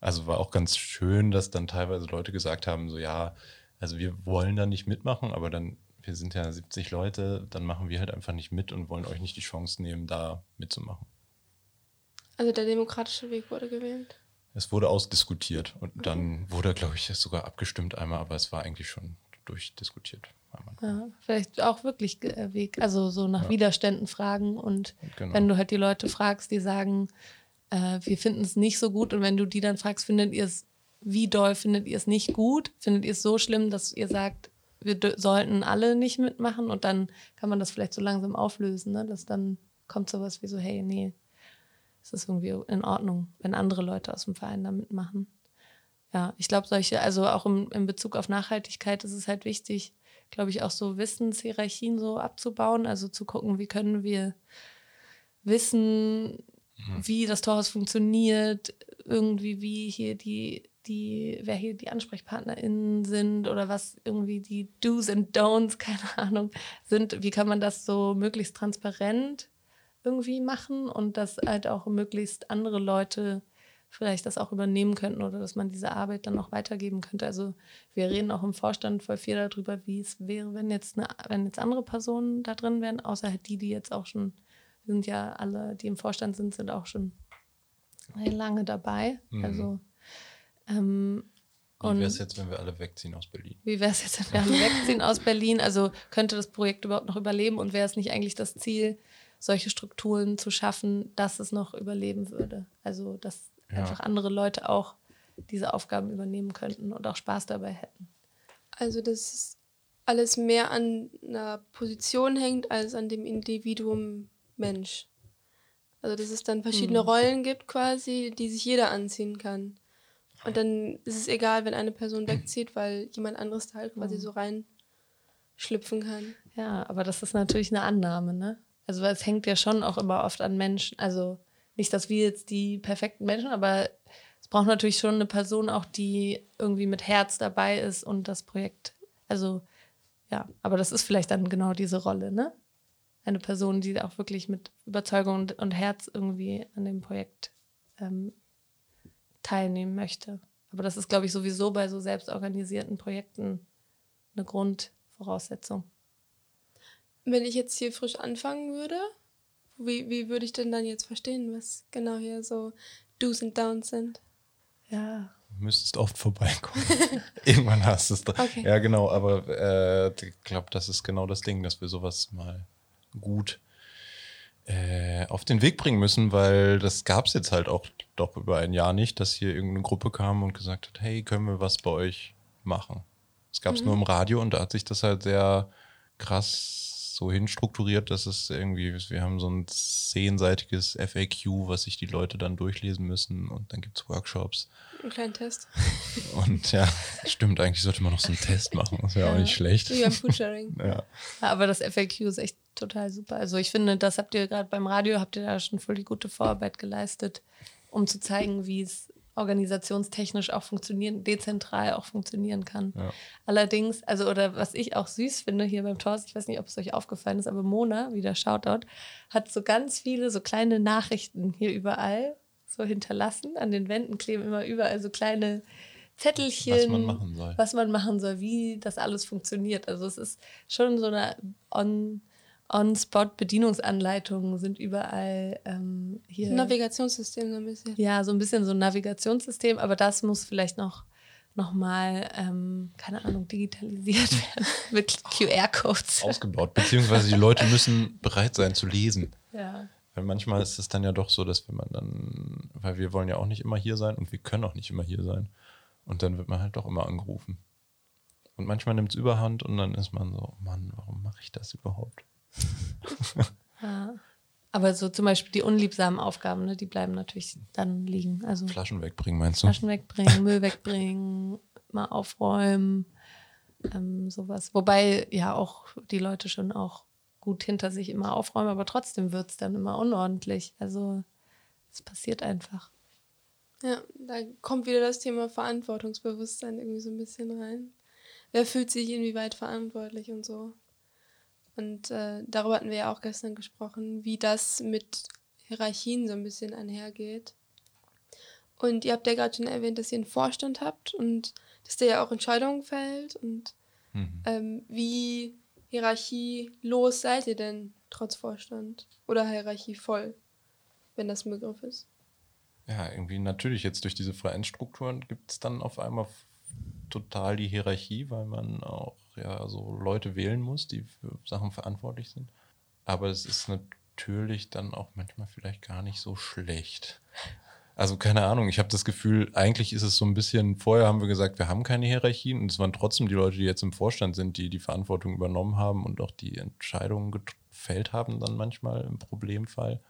also war auch ganz schön, dass dann teilweise Leute gesagt haben, so ja, also wir wollen da nicht mitmachen, aber dann, wir sind ja 70 Leute, dann machen wir halt einfach nicht mit und wollen euch nicht die Chance nehmen, da mitzumachen. Also der demokratische Weg wurde gewählt. Es wurde ausdiskutiert und dann wurde, glaube ich, sogar abgestimmt einmal, aber es war eigentlich schon durchdiskutiert. Ja, vielleicht auch wirklich äh, Weg, also so nach Widerständen fragen und Genau. wenn du halt die Leute fragst, die sagen, äh, wir finden es nicht so gut und wenn du die dann fragst, findet ihr es, wie doll findet ihr es nicht gut? Findet ihr es so schlimm, dass ihr sagt, wir sollten alle nicht mitmachen und dann kann man das vielleicht so langsam auflösen, ne? dass dann kommt sowas wie so, hey, nee, es ist irgendwie in Ordnung, wenn andere Leute aus dem Verein da mitmachen. Ja, ich glaube, solche, also auch im, in Bezug auf Nachhaltigkeit ist es halt wichtig, glaube ich, auch so Wissenshierarchien so abzubauen, also zu gucken, wie können wir wissen, wie das Torhaus funktioniert, irgendwie wie hier die, die, wer hier die AnsprechpartnerInnen sind oder was irgendwie die Do's and Don'ts, [LAUGHS] keine Ahnung, sind. Wie kann man das so möglichst transparent irgendwie machen und dass halt auch möglichst andere Leute vielleicht das auch übernehmen könnten oder dass man diese Arbeit dann auch weitergeben könnte. Also wir reden auch im Vorstand voll viel darüber, wie es wäre, wenn jetzt, eine, wenn jetzt andere Personen da drin wären, außer halt die, die jetzt auch schon, sind ja alle, die im Vorstand sind, sind auch schon lange dabei. Mhm. Also ähm, Wie und wäre es jetzt, wenn wir alle wegziehen aus Berlin? wie wäre es jetzt, wenn wir alle wegziehen aus Berlin? Also könnte das Projekt überhaupt noch überleben und wäre es nicht eigentlich das Ziel, solche Strukturen zu schaffen, dass es noch überleben würde? Also dass Ja. einfach andere Leute auch diese Aufgaben übernehmen könnten und auch Spaß dabei hätten. Also dass es alles mehr an einer Position hängt als an dem Individuum Mensch. Also dass es dann verschiedene Rollen gibt quasi, die sich jeder anziehen kann. Und dann ist es egal, wenn eine Person wegzieht, weil jemand anderes da halt quasi so reinschlüpfen kann. Ja, aber das ist natürlich eine Annahme, ne? Also es hängt ja schon auch immer oft an Menschen. Also nicht, dass wir jetzt die perfekten Menschen, aber es braucht natürlich schon eine Person auch, die irgendwie mit Herz dabei ist und das Projekt. Also ja, aber das ist vielleicht dann genau diese Rolle, ne? Eine Person, die auch wirklich mit Überzeugung und, und Herz irgendwie an dem Projekt ähm, teilnehmen möchte. Aber das ist, glaube ich, sowieso bei so selbstorganisierten Projekten eine Grundvoraussetzung. Wenn ich jetzt hier frisch anfangen würde, wie, wie würde ich denn dann jetzt verstehen, was genau hier so Do's und Downs sind? Ja, Du müsstest oft vorbeikommen. [LAUGHS] Irgendwann hast du es dran. Okay. Ja, genau, aber äh, ich glaube, das ist genau das Ding, dass wir sowas mal gut äh, auf den Weg bringen müssen, weil das gab es jetzt halt auch doch über ein Jahr nicht, dass hier irgendeine Gruppe kam und gesagt hat, hey, können wir was bei euch machen? Das gab es nur im Radio und da hat sich das halt sehr krass so hinstrukturiert, dass es irgendwie, wir haben so ein zehnseitiges FAQ, was sich die Leute dann durchlesen müssen und dann gibt es Workshops. Einen kleinen Test. [LAUGHS] Und ja, stimmt, eigentlich sollte man noch so einen Test machen. Das wäre auch nicht schlecht. Wie beim Foodsharing. [LAUGHS] Ja. aber das FAQ ist echt total super. Also ich finde, das habt ihr gerade beim Radio, habt ihr da schon voll die gute Vorarbeit geleistet, um zu zeigen, wie es organisationstechnisch auch funktionieren, dezentral auch funktionieren kann. Ja. Allerdings, also oder was ich auch süß finde hier beim TORS, ich weiß nicht, ob es euch aufgefallen ist, aber Mona, wieder Shoutout, hat so ganz viele so kleine Nachrichten hier überall so hinterlassen. An den Wänden kleben immer überall so kleine Zettelchen, Was man machen soll. was man machen soll, wie das alles funktioniert. Also es ist schon so eine on, On-Spot-Bedienungsanleitungen sind überall ähm, hier. Navigationssystem so ein bisschen. Ja, so ein bisschen so ein Navigationssystem, aber das muss vielleicht noch, noch mal, ähm, keine Ahnung, digitalisiert [LAUGHS] werden mit QR-Codes. Ausgebaut. Beziehungsweise die Leute müssen bereit sein zu lesen. Ja. Weil manchmal ist es dann ja doch so, dass wenn man dann, weil wir wollen ja auch nicht immer hier sein und wir können auch nicht immer hier sein. Und dann wird man halt doch immer angerufen. Und manchmal nimmt es überhand und dann ist man so, Mann, warum mache ich das überhaupt? [LAUGHS] ja. Aber so zum Beispiel die unliebsamen Aufgaben, ne, die bleiben natürlich dann liegen. Also Flaschen wegbringen, meinst du? Flaschen wegbringen, Müll wegbringen, [LAUGHS] mal aufräumen, ähm, sowas. Wobei ja auch die Leute schon auch gut hinter sich immer aufräumen, aber trotzdem wird es dann immer unordentlich. Also es passiert einfach. Ja, da kommt wieder das Thema Verantwortungsbewusstsein irgendwie so ein bisschen rein. Wer fühlt sich inwieweit verantwortlich und so. Und äh, darüber hatten wir ja auch gestern gesprochen, wie das mit Hierarchien so ein bisschen einhergeht. Und ihr habt ja gerade schon erwähnt, dass ihr einen Vorstand habt und dass der ja auch Entscheidungen fällt. Und mhm. ähm, wie hierarchielos seid ihr denn trotz Vorstand? Oder hierarchievoll, wenn das ein Begriff ist? Ja, irgendwie natürlich jetzt durch diese Vereinsstrukturen gibt es dann auf einmal total die Hierarchie, weil man auch ja so Leute wählen muss, die für Sachen verantwortlich sind. Aber es ist natürlich dann auch manchmal vielleicht gar nicht so schlecht. Also keine Ahnung, ich habe das Gefühl, eigentlich ist es so ein bisschen, vorher haben wir gesagt, wir haben keine Hierarchien und es waren trotzdem die Leute, die jetzt im Vorstand sind, die die Verantwortung übernommen haben und auch die Entscheidungen gefällt haben dann manchmal im Problemfall.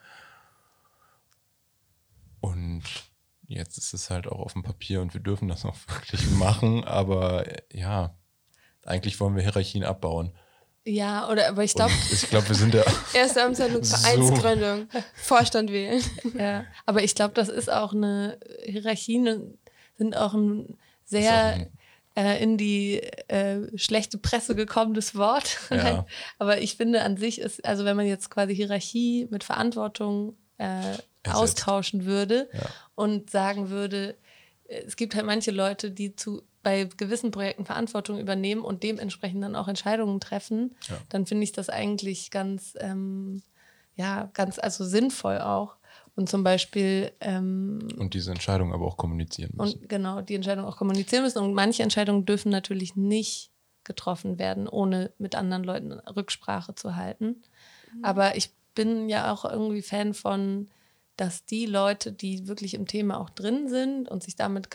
Und jetzt ist es halt auch auf dem Papier und wir dürfen das auch [LAUGHS] wirklich machen, aber ja, eigentlich wollen wir Hierarchien abbauen. Ja, oder aber ich glaube. Ich glaube, wir sind ja. [LAUGHS] Erste Amtshandlung, Vereinsgründung, so. Vorstand wählen. Ja, aber ich glaube, das ist auch eine. Hierarchien sind auch ein sehr auch äh, in die äh, schlechte Presse gekommenes Wort. Ja. [LAUGHS] aber ich finde an sich ist, also wenn man jetzt quasi Hierarchie mit Verantwortung äh, austauschen würde ja. und sagen würde, es gibt halt manche Leute, die zu bei gewissen Projekten Verantwortung übernehmen und dementsprechend dann auch Entscheidungen treffen, ja. dann finde ich das eigentlich ganz, ähm, ja, ganz also sinnvoll auch. Und zum Beispiel. Ähm, und diese Entscheidung aber auch kommunizieren müssen. Und genau, die Entscheidung auch kommunizieren müssen. Und manche Entscheidungen dürfen natürlich nicht getroffen werden, ohne mit anderen Leuten Rücksprache zu halten. Mhm. Aber ich bin ja auch irgendwie Fan von dass die Leute, die wirklich im Thema auch drin sind und sich damit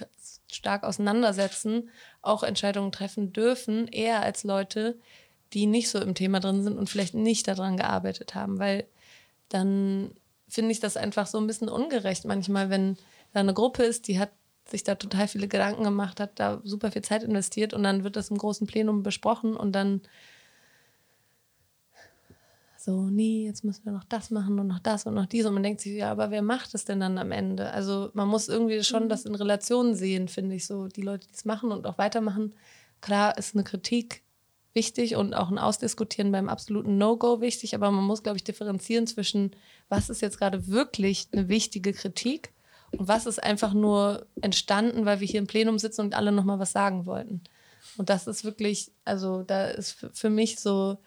stark auseinandersetzen, auch Entscheidungen treffen dürfen, eher als Leute, die nicht so im Thema drin sind und vielleicht nicht daran gearbeitet haben, weil dann finde ich das einfach so ein bisschen ungerecht manchmal, wenn da eine Gruppe ist, die hat sich da total viele Gedanken gemacht, hat da super viel Zeit investiert und dann wird das im großen Plenum besprochen und dann so, nee, jetzt müssen wir noch das machen und noch das und noch dies. Und man denkt sich, ja, aber wer macht es denn dann am Ende? Also man muss irgendwie schon mhm. das in Relation sehen, finde ich, so die Leute, die es machen und auch weitermachen. Klar ist eine Kritik wichtig und auch ein Ausdiskutieren beim absoluten No-Go wichtig, aber man muss, glaube ich, differenzieren zwischen, was ist jetzt gerade wirklich eine wichtige Kritik und was ist einfach nur entstanden, weil wir hier im Plenum sitzen und alle nochmal was sagen wollten. Und das ist wirklich, also da ist für mich so,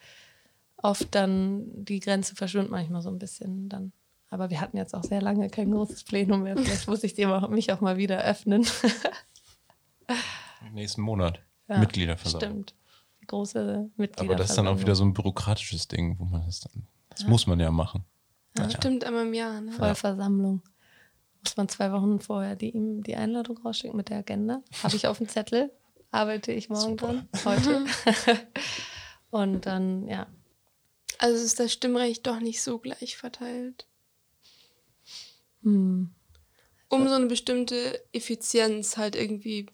oft dann die Grenze verschwimmt manchmal so ein bisschen dann. Aber wir hatten jetzt auch sehr lange kein großes Plenum mehr. Vielleicht muss ich dem auch, mich auch mal wieder öffnen. [LAUGHS] Nächsten Monat. Ja, Mitgliederversammlung. Stimmt. Die große Mitgliederversammlung. Aber das ist dann auch wieder so ein bürokratisches Ding, wo man das dann. Das ja. muss man ja machen. Ja, ja. Stimmt, einmal im Jahr. Ne? Vollversammlung. Muss man zwei Wochen vorher die, die Einladung rausschicken mit der Agenda. Habe ich auf dem Zettel. Arbeite ich morgen Super. dran. Heute. [LAUGHS] [LAUGHS] Und dann, ja, also ist das Stimmrecht doch nicht so gleich verteilt. Hm. Um so eine bestimmte Effizienz halt irgendwie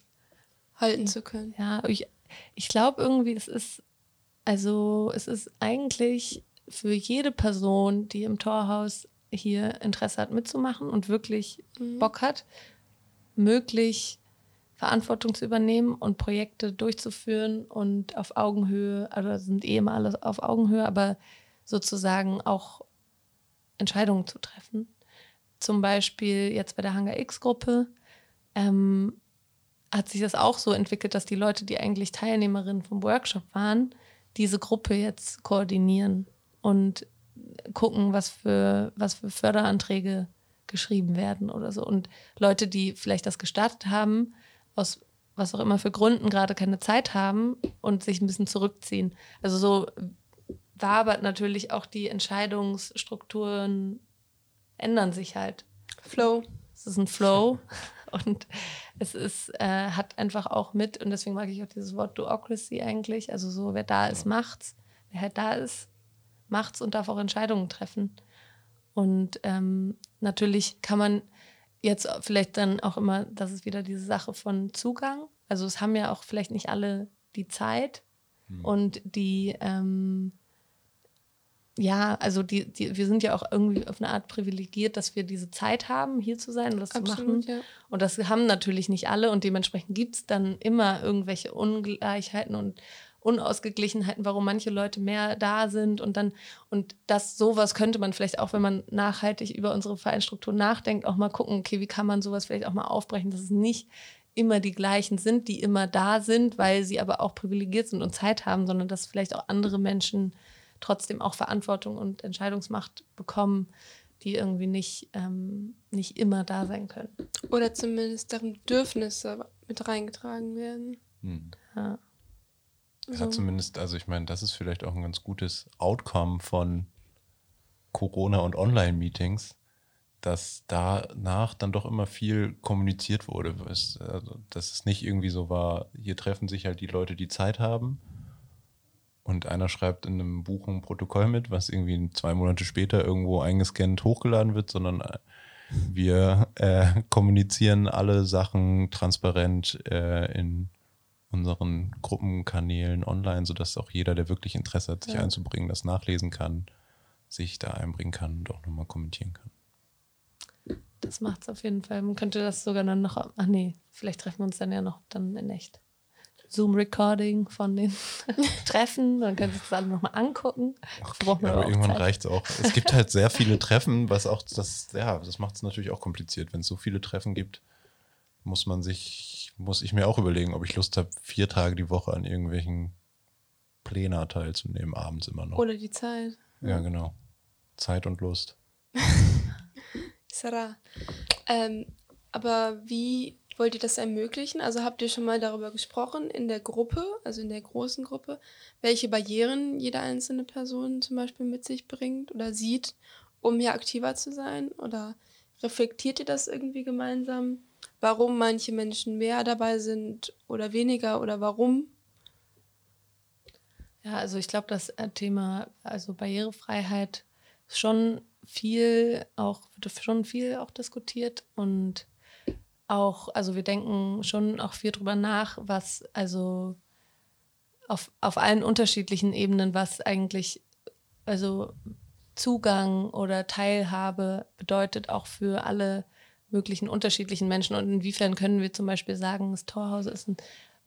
halten zu können. Ja, ich, ich glaube irgendwie, es ist, also es ist eigentlich für jede Person, die im Torhaus hier Interesse hat mitzumachen und wirklich mhm. Bock hat, möglich Verantwortung zu übernehmen und Projekte durchzuführen und auf Augenhöhe, also sind eh immer alles auf Augenhöhe, aber sozusagen auch Entscheidungen zu treffen. Zum Beispiel jetzt bei der Hangar X-Gruppe ähm, hat sich das auch so entwickelt, dass die Leute, die eigentlich Teilnehmerinnen vom Workshop waren, diese Gruppe jetzt koordinieren und gucken, was für, was für Förderanträge geschrieben werden oder so. Und Leute, die vielleicht das gestartet haben, aus was auch immer für Gründen gerade keine Zeit haben und sich ein bisschen zurückziehen. Also so wabert natürlich auch die Entscheidungsstrukturen ändern sich halt. Flow. Es ist ein Flow [LAUGHS] und es ist, äh, hat einfach auch mit, und deswegen mag ich auch dieses Wort Duocracy eigentlich, also so, wer da ist, macht's. Wer halt da ist, macht's und darf auch Entscheidungen treffen. Und ähm, natürlich kann man jetzt vielleicht dann auch immer, das ist wieder diese Sache von Zugang. Also es haben ja auch vielleicht nicht alle die Zeit hm. und die, ähm, ja, also die, die, wir sind ja auch irgendwie auf eine Art privilegiert, dass wir diese Zeit haben, hier zu sein und das Absolut, zu machen. Ja. Und das haben natürlich nicht alle und dementsprechend gibt es dann immer irgendwelche Ungleichheiten und Unausgeglichenheiten, warum manche Leute mehr da sind und dann, und das sowas könnte man vielleicht auch, wenn man nachhaltig über unsere Vereinsstruktur nachdenkt, auch mal gucken, okay, wie kann man sowas vielleicht auch mal aufbrechen, dass es nicht immer die gleichen sind, die immer da sind, weil sie aber auch privilegiert sind und Zeit haben, sondern dass vielleicht auch andere Menschen trotzdem auch Verantwortung und Entscheidungsmacht bekommen, die irgendwie nicht, ähm, nicht immer da sein können. Oder zumindest deren Bedürfnisse mit reingetragen werden. Hm. Ja. Ja, zumindest, also ich meine, das ist vielleicht auch ein ganz gutes Outcome von Corona und Online-Meetings, dass danach dann doch immer viel kommuniziert wurde. Also, dass es nicht irgendwie so war, hier treffen sich halt die Leute, die Zeit haben. Und einer schreibt in einem Buch ein Protokoll mit, was irgendwie zwei Monate später irgendwo eingescannt hochgeladen wird, sondern äh, wir äh, kommunizieren alle Sachen transparent äh, in unseren Gruppenkanälen online, sodass auch jeder, der wirklich Interesse hat, sich ja. einzubringen, das nachlesen kann, sich da einbringen kann und auch nochmal kommentieren kann. Das macht es auf jeden Fall. Man könnte das sogar dann noch, ach nee, vielleicht treffen wir uns dann ja noch dann in echt. Zoom-Recording von den [LAUGHS] Treffen, dann können Sie das alle nochmal angucken. Ach, ja, aber irgendwann reicht es auch. Es gibt halt sehr viele Treffen, was auch das, ja, das macht es natürlich auch kompliziert. Wenn es so viele Treffen gibt, muss man sich muss ich mir auch überlegen, ob ich Lust habe, vier Tage die Woche an irgendwelchen Plänen teilzunehmen, abends immer noch. Oder die Zeit. Ja, genau. Zeit und Lust. [LAUGHS] Sarah. Ähm, aber wie wollt ihr das ermöglichen? Also habt ihr schon mal darüber gesprochen in der Gruppe, also in der großen Gruppe, welche Barrieren jede einzelne Person zum Beispiel mit sich bringt oder sieht, um hier aktiver zu sein? Oder reflektiert ihr das irgendwie gemeinsam? Warum manche Menschen mehr dabei sind oder weniger oder warum? Ja, also ich glaube, das äh, Thema, also Barrierefreiheit, schon viel auch, wird schon viel auch diskutiert und auch, also wir denken schon auch viel drüber nach, was also auf, auf allen unterschiedlichen Ebenen, was eigentlich, also Zugang oder Teilhabe bedeutet auch für alle möglichen unterschiedlichen Menschen. Und inwiefern können wir zum Beispiel sagen, das Torhaus ist ein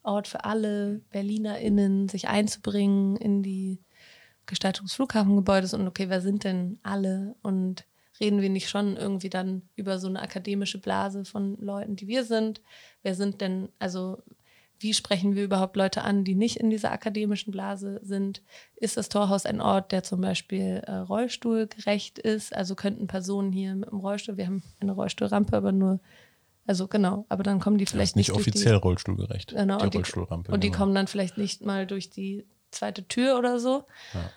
Ort für alle BerlinerInnen, sich einzubringen in die Gestaltung des Flughafengebäudes und okay, wer sind denn alle? Und reden wir nicht schon irgendwie dann über so eine akademische Blase von Leuten, die wir sind? Wer sind denn, also wie sprechen wir überhaupt Leute an, die nicht in dieser akademischen Blase sind? Ist das Torhaus ein Ort, der zum Beispiel äh, rollstuhlgerecht ist? Also könnten Personen hier mit dem Rollstuhl, wir haben eine Rollstuhlrampe, aber nur, also genau, aber dann kommen die vielleicht nicht. Nicht offiziell die, rollstuhlgerecht. Genau, die und Rollstuhlrampe. Die, und die genau. kommen dann vielleicht nicht mal durch die zweite Tür oder so. Ja.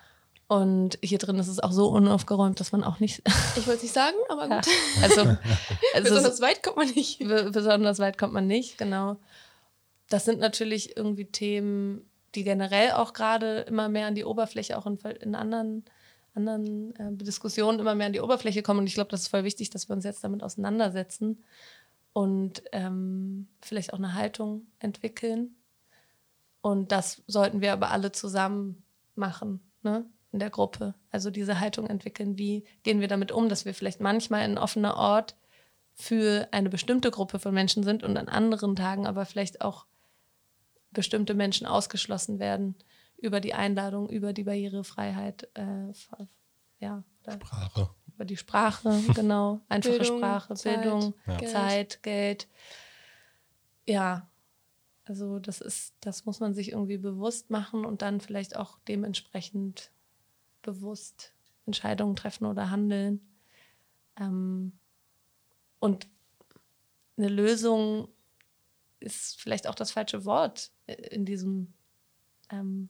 Und hier drin ist es auch so unaufgeräumt, dass man auch nicht. [LAUGHS] Ich wollte es nicht sagen, aber gut. Ja, also, [LAUGHS] also, besonders weit kommt man nicht. Besonders weit kommt man nicht, genau das sind natürlich irgendwie Themen, die generell auch gerade immer mehr an die Oberfläche, auch in, in anderen, anderen äh, Diskussionen immer mehr an die Oberfläche kommen. Und ich glaube, das ist voll wichtig, dass wir uns jetzt damit auseinandersetzen und ähm, vielleicht auch eine Haltung entwickeln. Und das sollten wir aber alle zusammen machen, ne? in der Gruppe. Also diese Haltung entwickeln, wie gehen wir damit um, dass wir vielleicht manchmal ein offener Ort für eine bestimmte Gruppe von Menschen sind und an anderen Tagen aber vielleicht auch bestimmte Menschen ausgeschlossen werden über die Einladung, über die Barrierefreiheit, äh, ja, Sprache. über die Sprache, [LAUGHS] genau, einfache Bildung, Sprache, Zeit, Bildung, ja. Zeit, Geld. Ja, also das ist, das muss man sich irgendwie bewusst machen und dann vielleicht auch dementsprechend bewusst Entscheidungen treffen oder handeln. Ähm, und eine Lösung ist vielleicht auch das falsche Wort in diesem, ähm,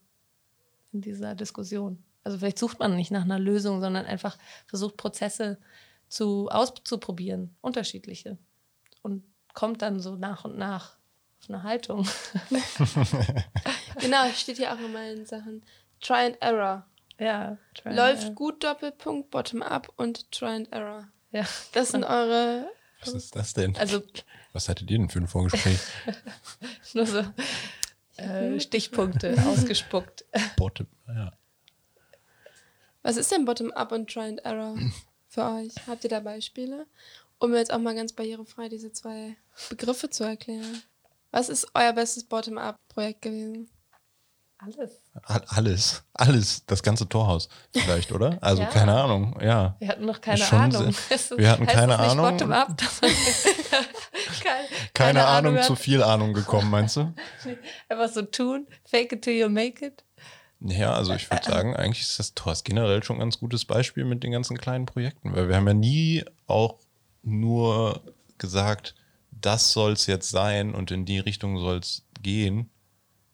in dieser Diskussion. Also vielleicht sucht man nicht nach einer Lösung, sondern einfach versucht Prozesse zu auszuprobieren, unterschiedliche. Und kommt dann so nach und nach auf eine Haltung. [LAUGHS] genau, steht ja auch immer in Sachen Try and Error. Ja. Läuft gut, Doppelpunkt, Bottom Up und Try and Error. Ja. Das sind eure, Was ist das denn? Also Was hattet ihr denn für ein Vorgespräch? [LAUGHS] nur so äh, Stichpunkte [LAUGHS] ausgespuckt. Bottom, ja. was ist denn Bottom Up und Try and Error für euch? Habt ihr da Beispiele? Um jetzt auch mal ganz barrierefrei diese zwei Begriffe zu erklären. Was ist euer bestes Bottom-Up-Projekt gewesen? Alles. All- Alles, alles, das ganze Torhaus vielleicht, oder? Also [LAUGHS] Ja. keine Ahnung, ja. Wir hatten noch keine Ahnung. sehr- wir hatten keine Ahnung. Up. Das- [LAUGHS] keine, Keine, Ahnung, hat. zu viel Ahnung gekommen, meinst du? [LAUGHS] Einfach so tun. Fake it till you make it. Ja, also ich würde sagen, eigentlich ist das Torhaus generell schon ein ganz gutes Beispiel mit den ganzen kleinen Projekten, weil wir haben ja nie auch nur gesagt, das soll es jetzt sein und in die Richtung soll es gehen,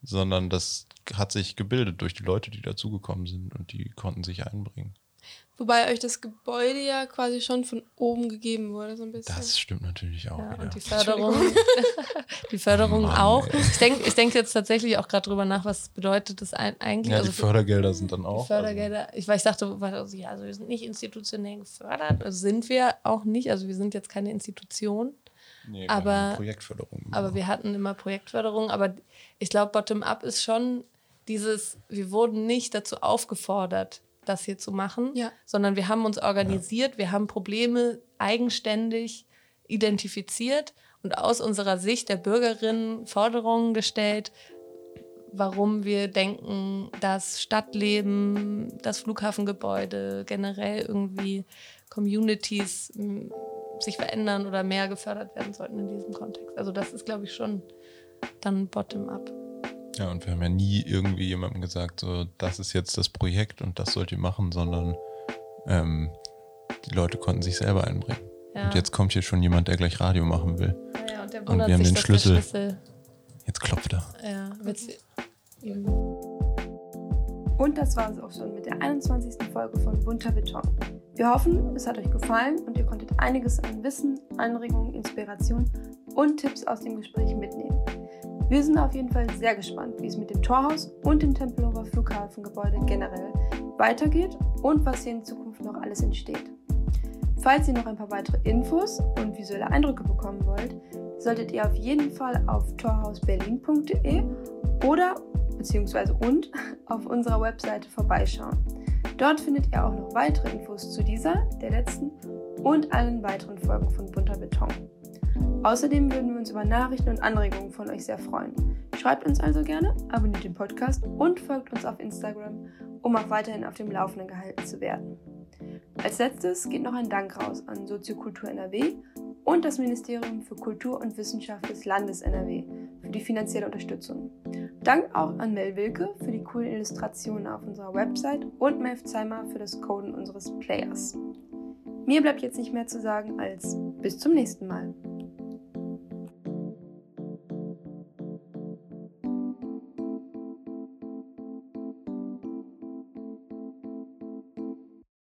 sondern das hat sich gebildet durch die Leute, die dazugekommen sind und die konnten sich einbringen. Wobei euch das Gebäude ja quasi schon von oben gegeben wurde, so ein bisschen. Das stimmt natürlich auch Ja, wieder. und die Förderung, [LAUGHS] die Förderung Mann, auch. ey. Ich denke ich denk jetzt tatsächlich auch gerade drüber nach, was bedeutet das eigentlich. ja, also die Fördergelder sind dann die auch. Fördergelder. Ich, weil ich dachte, also, ja, also wir sind nicht institutionell gefördert. Also sind wir auch nicht. Also wir sind jetzt keine Institution. Also, nee, wir aber- haben Projektförderung. Aber wir hatten immer Projektförderung. Aber ich glaube, Bottom-up ist schon dieses, wir wurden nicht dazu aufgefordert, das hier zu machen, Ja. sondern wir haben uns organisiert, wir haben Probleme eigenständig identifiziert und aus unserer Sicht der Bürgerinnen Forderungen gestellt, warum wir denken, dass Stadtleben, das Flughafengebäude, generell irgendwie Communities sich verändern oder mehr gefördert werden sollten in diesem Kontext. Also das ist, glaube ich, schon dann bottom-up. Ja, und wir haben ja nie irgendwie jemandem gesagt, so, das ist jetzt das Projekt und das sollt ihr machen, sondern ähm, die Leute konnten sich selber einbringen. Ja. Und jetzt kommt hier schon jemand, der gleich Radio machen will. Ja, und der Und wir haben sich, den Schlüssel. Schlüssel Jetzt klopft er. ja, ihm Und das war es auch schon mit der 21. Folge von Bunter Beton. Wir hoffen, es hat euch gefallen und ihr konntet einiges an Wissen, Anregungen, Inspiration und Tipps aus dem Gespräch mitnehmen. Wir sind auf jeden Fall sehr gespannt, wie es mit dem Torhaus und dem Tempelhofer Flughafengebäude generell weitergeht und was hier in Zukunft noch alles entsteht. Falls ihr noch ein paar weitere Infos und visuelle Eindrücke bekommen wollt, solltet ihr auf jeden Fall auf torhausberlin.de oder beziehungsweise und [LAUGHS] auf unserer Webseite vorbeischauen. Dort findet ihr auch noch weitere Infos zu dieser, der letzten und allen weiteren Folgen von Bunter Beton. Außerdem würden wir uns über Nachrichten und Anregungen von euch sehr freuen. Schreibt uns also gerne, abonniert den Podcast und folgt uns auf Instagram, um auch weiterhin auf dem Laufenden gehalten zu werden. Als letztes geht noch ein Dank raus an Soziokultur NRW und das Ministerium für Kultur und Wissenschaft des Landes NRW für die finanzielle Unterstützung. Dank auch an Mel Wilke für die coolen Illustrationen auf unserer Website und Melf Zeimer für das Coden unseres Players. Mir bleibt jetzt nicht mehr zu sagen als bis zum nächsten Mal.